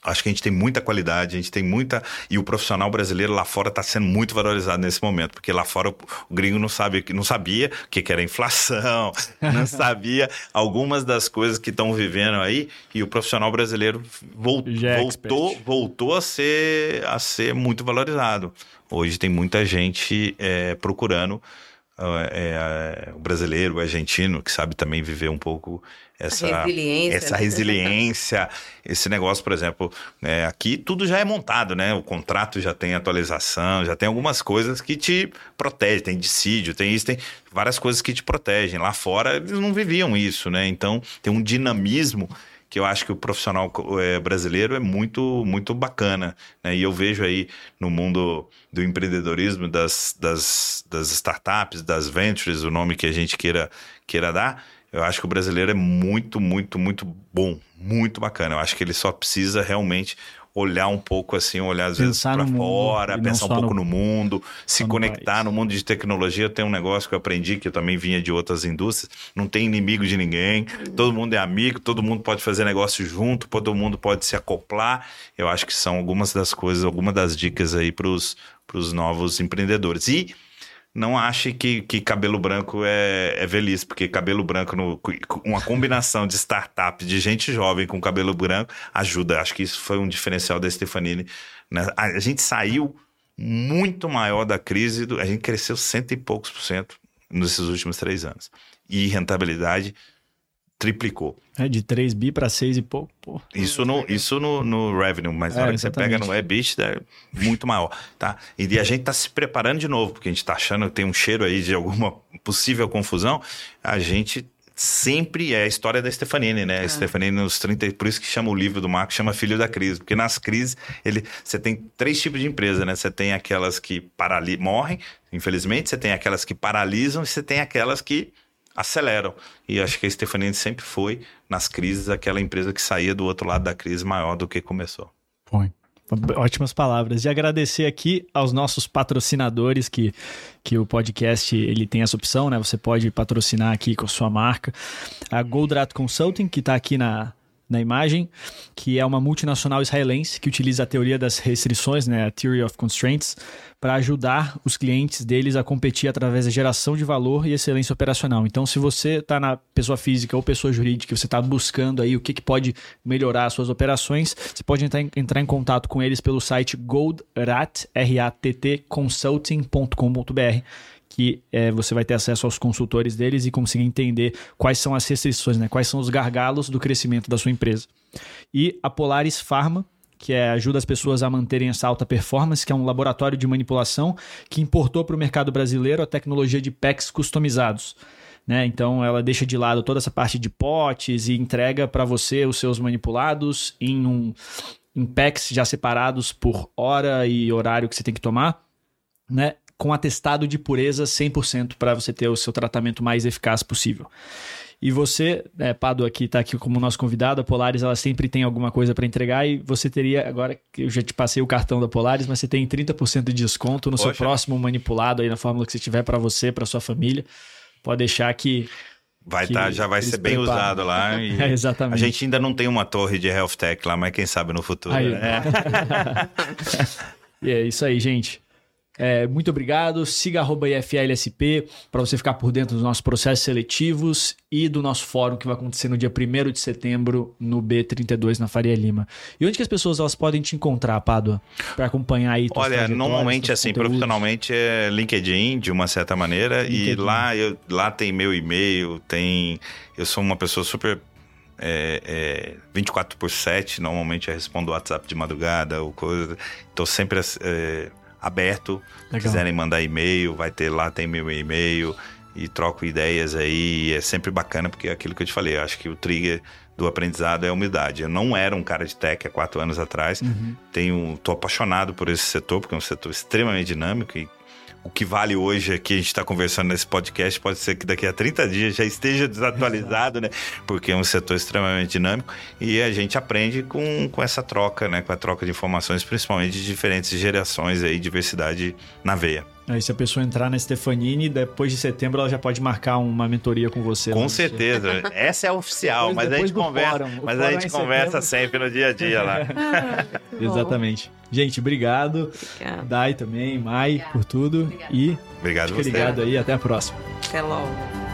Acho que a gente tem muita qualidade, a gente tem muita. E o profissional brasileiro lá fora está sendo muito valorizado nesse momento, porque lá fora o, gringo não, sabe, não sabia o que, que era inflação, não sabia algumas das coisas que estão vivendo aí, e o profissional brasileiro voltou, é voltou, voltou a, ser, a ser muito valorizado. Hoje tem muita gente é, procurando é, é, o brasileiro, o argentino, que sabe também viver um pouco essa resiliência, essa né? resiliência esse negócio, por exemplo, é, aqui tudo já é montado, né? O contrato já tem atualização, já tem algumas coisas que te protegem, tem dissídio, tem isso, tem várias coisas que te protegem. Lá fora eles não viviam isso, né? Então tem um dinamismo que eu acho que o profissional é, brasileiro é muito, muito bacana. Né? E eu vejo aí no mundo do empreendedorismo, das, das, das startups, das ventures, o nome que a gente queira, queira dar, eu acho que o brasileiro é muito, muito, muito bom, muito bacana. Eu acho que ele só precisa realmente olhar um pouco assim, olhar às vezes para fora, pensar um pouco no, no mundo, se conectar no, no mundo de tecnologia. Tem um negócio que eu aprendi que eu também vinha de outras indústrias. Não tem inimigo de ninguém, todo mundo é amigo, todo mundo pode fazer negócio junto, todo mundo pode se acoplar. Eu acho que são algumas das coisas, algumas das dicas aí para os novos empreendedores. E não ache que, que cabelo branco é, é velhice, porque cabelo branco, no, uma combinação de startup, de gente jovem com cabelo branco, ajuda. Acho que isso foi um diferencial da Stefanini. Né? A, gente saiu muito maior da crise, do, a gente cresceu cento e poucos por cento nesses últimos três anos. E rentabilidade triplicou. É, de 3 bi para 6 e pouco. Pô. Isso no, isso no, no revenue, mas na é, hora que você pega no EBITDA é muito maior, tá? E a gente tá se preparando de novo, porque a gente tá achando que tem um cheiro aí de alguma possível confusão. A gente sempre é a história da Stefanini, né? É. Stefanini nos 30, por isso que chama o livro do Marco, chama Filho da Crise, porque nas crises ele você tem três tipos de empresa, né? Você tem aquelas que parali morrem, infelizmente, você tem aquelas que paralisam e você tem aquelas que aceleram. E acho que a Stefanini sempre foi, nas crises, aquela empresa que saía do outro lado da crise maior do que começou. Foi. Ótimas palavras. E agradecer aqui aos nossos patrocinadores que, que o podcast ele tem essa opção, né? Você pode patrocinar aqui com a sua marca. A Goldrato Consulting, que está aqui na, na imagem, que é uma multinacional israelense que utiliza a teoria das restrições, né, a Theory of Constraints, para ajudar os clientes deles a competir através da geração de valor e excelência operacional. Então, se você está na pessoa física ou pessoa jurídica, você está buscando aí o que, que pode melhorar as suas operações, você pode entrar em, entrar em contato com eles pelo site goldrat, R-A-T-T, consulting.com.br que é, você vai ter acesso aos consultores deles e conseguir entender quais são as restrições, né? quais são os gargalos do crescimento da sua empresa. E a Polaris Pharma, que é, ajuda as pessoas a manterem essa alta performance, que é um laboratório de manipulação que importou para o mercado brasileiro a tecnologia de packs customizados. Né? Então ela deixa de lado toda essa parte de potes e entrega para você os seus manipulados em um em packs já separados por hora e horário que você tem que tomar, né? Com atestado de pureza 100% para você ter o seu tratamento mais eficaz possível. E você, é, Pado, aqui está aqui como nosso convidado, a Polaris ela sempre tem alguma coisa para entregar e você teria, agora que eu já te passei o cartão da Polaris, mas você tem 30% de desconto no Poxa. seu próximo manipulado aí na fórmula que você tiver para você, para sua família. Pode deixar que Vai estar, tá, já vai ser bem preparam. usado lá. é, exatamente. A gente ainda não tem uma torre de health tech lá, mas quem sabe no futuro. Aí, né? e é isso aí, gente. É, muito obrigado. Siga IFLSP para você ficar por dentro dos nossos processos seletivos e do nosso fórum que vai acontecer no dia 1 de setembro no B32 na Faria Lima. E onde que as pessoas elas podem te encontrar, Pádua, para acompanhar aí? Olha, normalmente assim, conteúdos. profissionalmente é LinkedIn de uma certa maneira LinkedIn. e lá eu, lá tem meu e-mail, tem eu sou uma pessoa super é, é, 24 por 7, normalmente eu respondo WhatsApp de madrugada ou coisa. Estou sempre é, aberto. Legal. Quiserem mandar e-mail, vai ter lá, tem meu e-mail e troco ideias aí. é sempre bacana, porque é aquilo que eu te falei, eu acho que o trigger do aprendizado é a humildade. Eu não era um cara de tech há quatro anos atrás. Uhum. Tenho, tô apaixonado por esse setor, porque é um setor extremamente dinâmico e o que vale hoje aqui, a gente está conversando nesse podcast, pode ser que daqui a 30 dias já esteja desatualizado, né? Porque é um setor extremamente dinâmico e a gente aprende com, com essa troca, né? Com a troca de informações, principalmente de diferentes gerações aí, diversidade na veia. Aí se a pessoa entrar na Stefanini, depois de setembro ela já pode marcar uma mentoria com você. Com né? certeza. Essa é oficial, depois, mas depois a gente conversa, fórum. mas a gente é conversa sempre no dia a dia lá. Ah, Exatamente. Gente, obrigado. Obrigada. Dai também, Mai, Obrigada. por tudo. Obrigada. E obrigado fica ligado aí, até a próxima. Até logo.